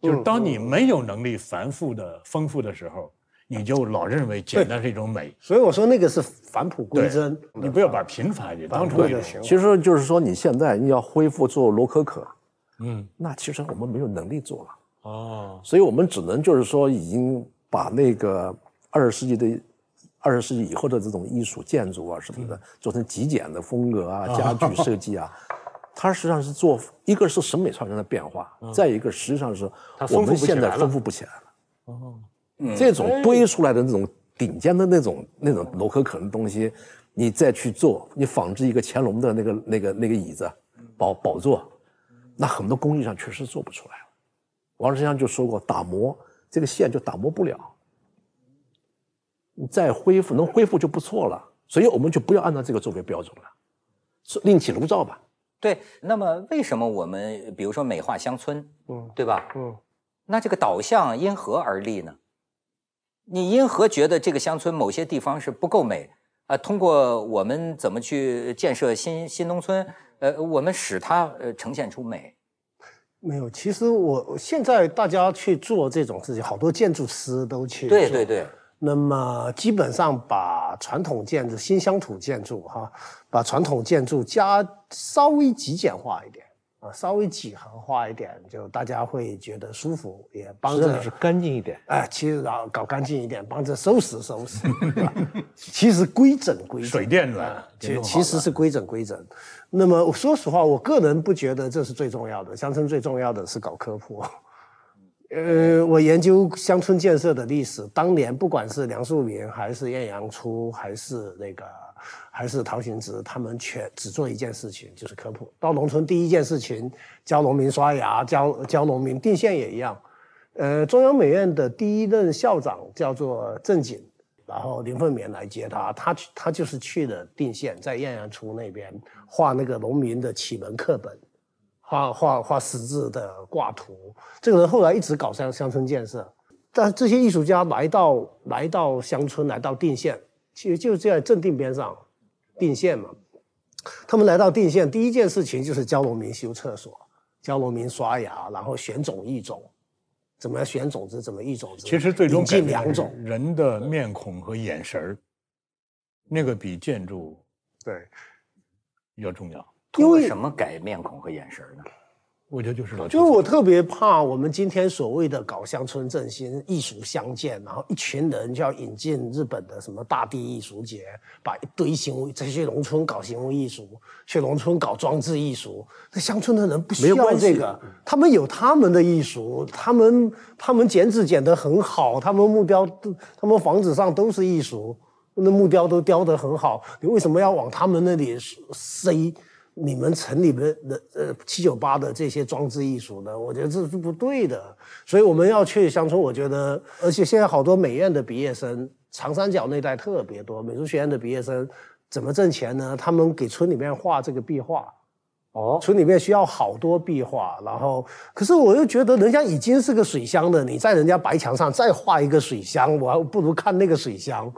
就是当你没有能力繁复的丰富的时候，你就老认为简单是一种美。所以我说那个是返璞归真。你不要把平凡也当成一种。其实就是说，你现在你要恢复做罗可可，嗯，那其实我们没有能力做了，哦，所以我们只能就是说，已经把那个二十世纪的。二十世纪以后的这种艺术建筑啊什么的，做成极简的风格啊，家具设计啊，[LAUGHS] 它实际上是做一个是审美上的变化，再一个实际上是我们现在丰富不起来了。哦，这种堆出来的那种顶尖的那种那种楼可可的东西，你再去做，你仿制一个乾隆的那个那个那个椅子宝宝座，那很多工艺上确实做不出来了。王世襄就说过，打磨这个线就打磨不了。你再恢复，能恢复就不错了。所以我们就不要按照这个作为标准了，是另起炉灶吧。对，那么为什么我们比如说美化乡村，嗯对吧？嗯，那这个导向因何而立呢？你因何觉得这个乡村某些地方是不够美？啊、通过我们怎么去建设新新农村，呃，我们使它呃呈现出美。没有，其实我现在大家去做这种事情，好多建筑师都去对对对，那么基本上把传统建筑、新乡土建筑哈，把传统建筑加稍微极简化一点啊，稍微几行化一点，就大家会觉得舒服，也帮着干净一点。哎，其实搞搞干净一点，帮着收拾收拾，对吧其实规整规整，水电暖，其其实是规整规整。那么说实话，我个人不觉得这是最重要的，乡村最重要的是搞科普。[LAUGHS] 呃，我研究乡村建设的历史，当年不管是梁漱溟，还是晏阳初，还是那个，还是陶行知，他们全只做一件事情，就是科普。到农村第一件事情，教农民刷牙，教教农民定县也一样。呃，中央美院的第一任校长叫做郑锦，然后林凤眠来接他，他去他就是去了定县，在晏阳初那边画那个农民的启蒙课本，画画画识字的挂图。这个人后来一直搞乡乡村建设，但这些艺术家来到来到乡村，来到定县，其实就在正定边上，定县嘛。他们来到定县，第一件事情就是教农民修厕所，教农民刷牙，然后选种育种，怎么选种子，怎么育种子。其实最终引进两种，人的面孔和眼神儿，那个比建筑对，要重要。通过因为什么改面孔和眼神呢？我觉得就是老就是我特别怕我们今天所谓的搞乡村振兴、艺术相见，然后一群人就要引进日本的什么大地艺术节，把一堆行为这些农村搞行为艺术，去农村搞装置艺术，那乡村的人不需要这个，他们有他们的艺术，他们他们剪纸剪得很好，他们目标都，他们房子上都是艺术，那木雕都雕得很好，你为什么要往他们那里塞？你们城里面的呃七九八的这些装置艺术呢，我觉得这是不对的。所以我们要去乡村，我觉得，而且现在好多美院的毕业生，长三角那带特别多，美术学院的毕业生怎么挣钱呢？他们给村里面画这个壁画，哦，村里面需要好多壁画，然后可是我又觉得人家已经是个水箱的，你在人家白墙上再画一个水箱，我还不如看那个水箱。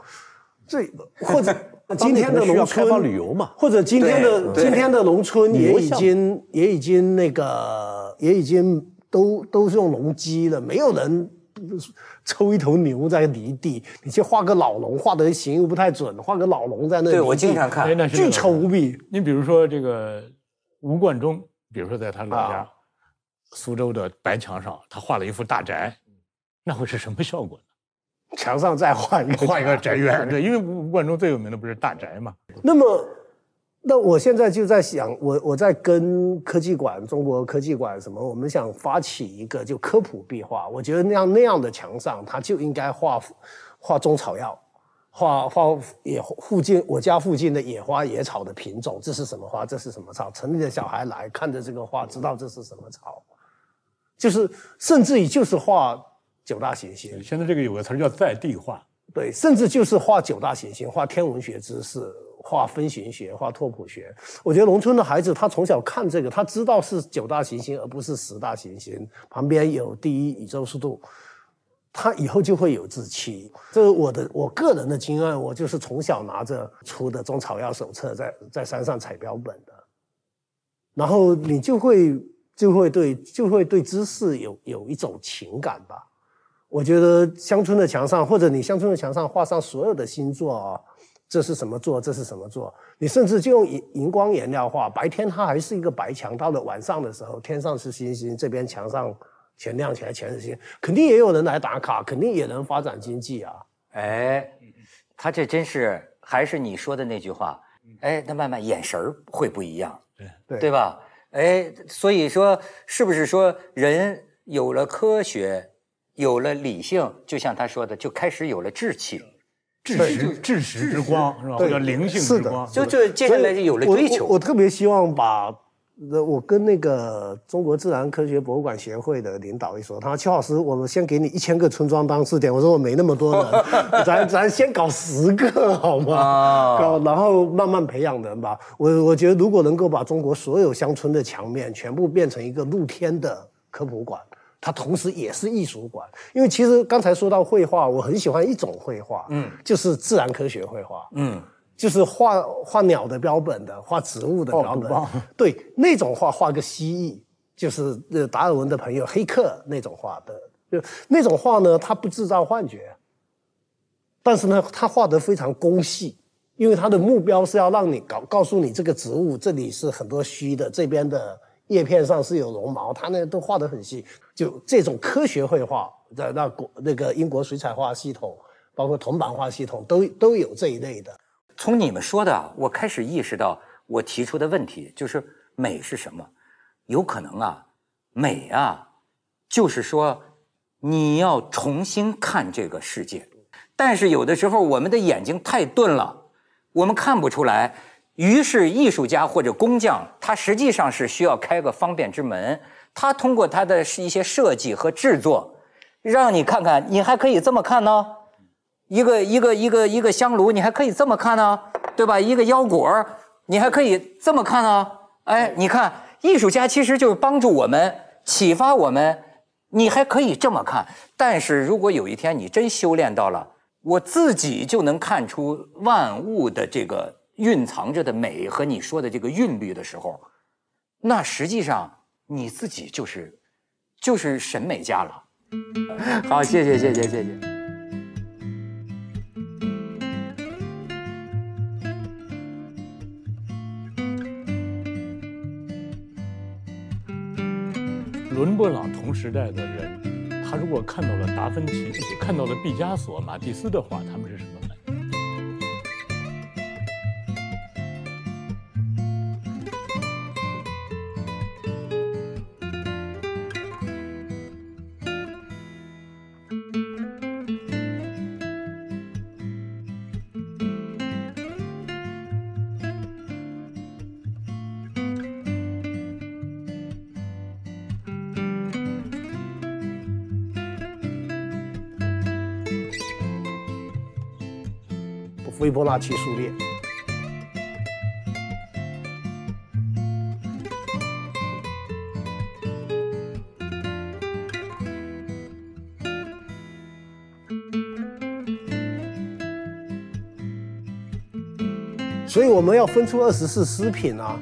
这或者今天的农要开发村旅游嘛，或者今天的今天的农村也已经也已经那个也已经都都是用农机了，没有人抽一头牛在犁地，你去画个老农，画的形又不太准，画个老农在那对我经常看巨丑无比。你比如说这个吴冠中，比如说在他老家，啊苏州的白墙上，他画了一幅大宅，那会是什么效果呢？墙上再画一个画一个宅院，对，因为吴冠中最有名的不是大宅嘛？那么，那我现在就在想，我我在跟科技馆、中国科技馆什么，我们想发起一个就科普壁画。我觉得那样那样的墙上，它就应该画画中草药，画画野附近我家附近的野花野草的品种，这是什么花？这是什么草？城里的小孩来看着这个画，知道这是什么草，就是甚至于就是画九大行星。现在这个有个词儿叫在地化，对，甚至就是画九大行星，画天文学知识，画分形学，画拓扑学。我觉得农村的孩子，他从小看这个，他知道是九大行星，而不是十大行星。旁边有第一宇宙速度，他以后就会有志气。这是我的我个人的经验，我就是从小拿着出的中草药手册，在在山上采标本的，然后你就会就会对就会对知识有有一种情感吧。我觉得乡村的墙上，或者你乡村的墙上画上所有的星座啊，这是什么座，这是什么座？你甚至就用荧荧光颜料画，白天它还是一个白墙，到了晚上的时候，天上是星星，这边墙上全亮起来，全是星，肯定也有人来打卡，肯定也能发展经济啊。哎，他这真是还是你说的那句话，哎，那慢慢眼神儿会不一样，对对吧？哎，所以说是不是说人有了科学，有了理性，就像他说的，就开始有了志气，志识志识之光是吧？或对者灵性是的之光，就就接下来就有了追求。我我我特别希望把，呃我跟那个中国自然科学博物馆协会的领导一说，他说邱老师，我们先给你一千个村庄当试点。我说我没那么多人，咱咱先搞十个好吗？啊搞然后慢慢培养人吧。我我觉得如果能够把中国所有乡村的墙面全部变成一个露天的科普馆。它同时也是艺术馆，因为其实刚才说到绘画，我很喜欢一种绘画，嗯，就是自然科学绘画，嗯，就是画画鸟的标本的，画植物的标本，哦对那种画画个蜥蜴，就是呃达尔文的朋友黑客那种画的，就那种画呢，它不制造幻觉，但是呢，它画得非常工细，因为它的目标是要让你告告诉你这个植物这里是很多虚的，这边的叶片上是有绒毛，它那都画得很细，就这种科学绘画在那国那个英国水彩画系统，包括铜版画系统都都有这一类的。从你们说的啊，我开始意识到我提出的问题就是美是什么？有可能啊，美啊，就是说你要重新看这个世界。但是有的时候我们的眼睛太钝了，我们看不出来。于是艺术家或者工匠，他实际上是需要开个方便之门。他通过他的是一些设计和制作，让你看看，你还可以这么看呢。一个一个一个一个香炉，你还可以这么看呢，对吧？一个腰果，你还可以这么看呢。哎，你看，艺术家其实就是帮助我们、启发我们，你还可以这么看。但是如果有一天你真修炼到了，我自己就能看出万物的这个蕴藏着的美和你说的这个韵律的时候，那实际上你自己就是就是审美家了。好，谢谢谢谢谢谢。伦勃朗同时代的人，他如果看到了达芬奇，看到了毕加索、马蒂斯的画，他们是什么波拉奇数列。所以我们要分出二十四诗品啊。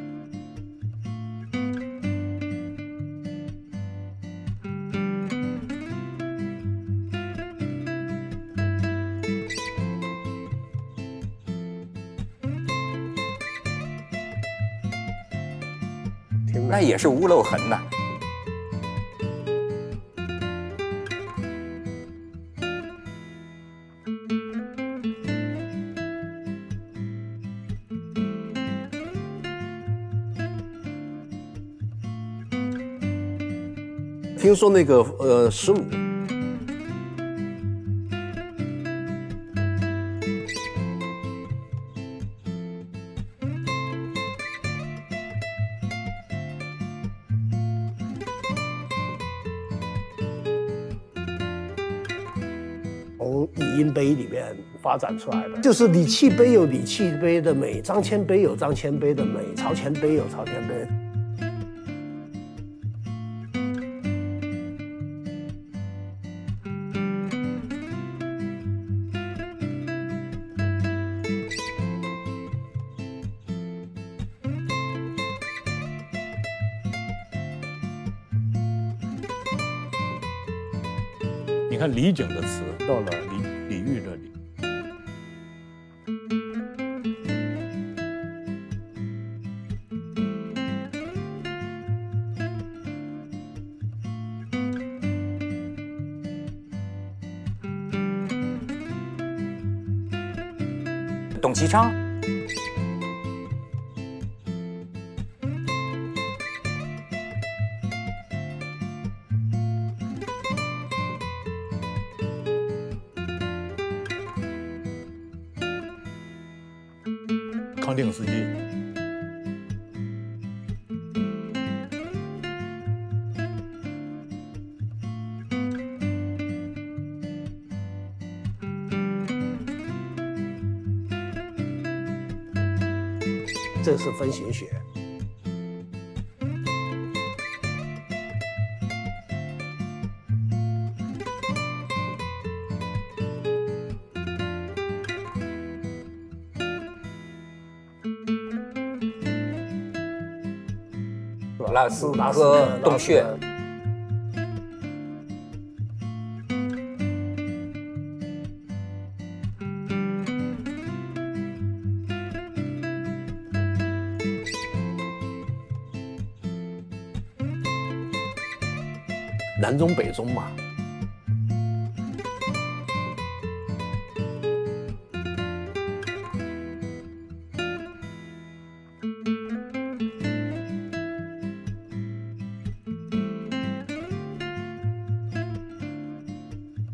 也是无漏痕的听说那个呃十五发展出来的，就是李器碑有李器碑的美，张骞碑有张骞碑的美，曹乾碑有曹乾碑。你看李璟的词到了分型学。拉斯拉斯哥拉斯洞穴南中北中嘛。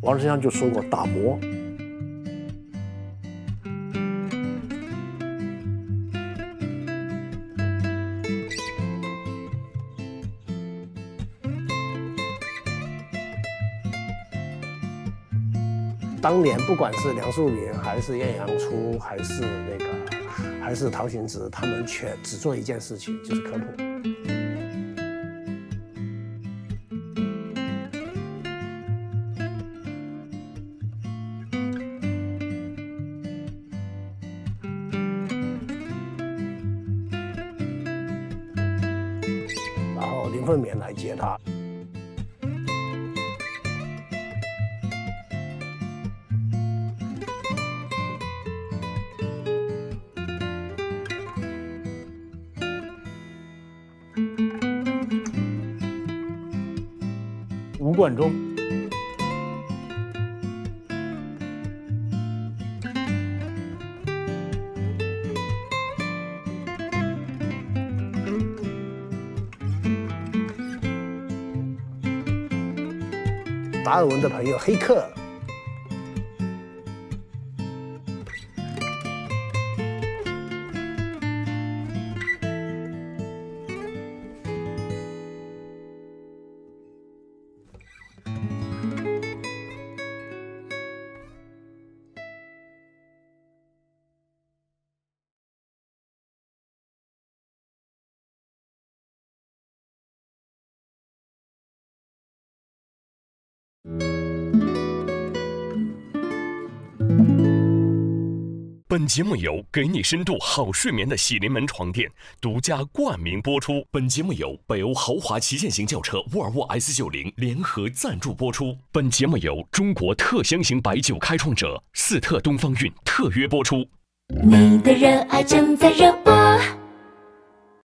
王世襄就说过打磨，当年不管是梁漱溟，还是晏阳初，还是那个，还是陶行知，他们全只做一件事情，就是科普。然后林凤眠来接他。达尔文的朋友黑客，本节目由给你深度好睡眠的喜临门床垫独家冠名播出。本节目由北欧豪华旗舰型轿车沃尔沃 S 九零联合赞助播出。本节目由中国特香型白酒开创者四特东方韵特约播出。你的热爱正在热播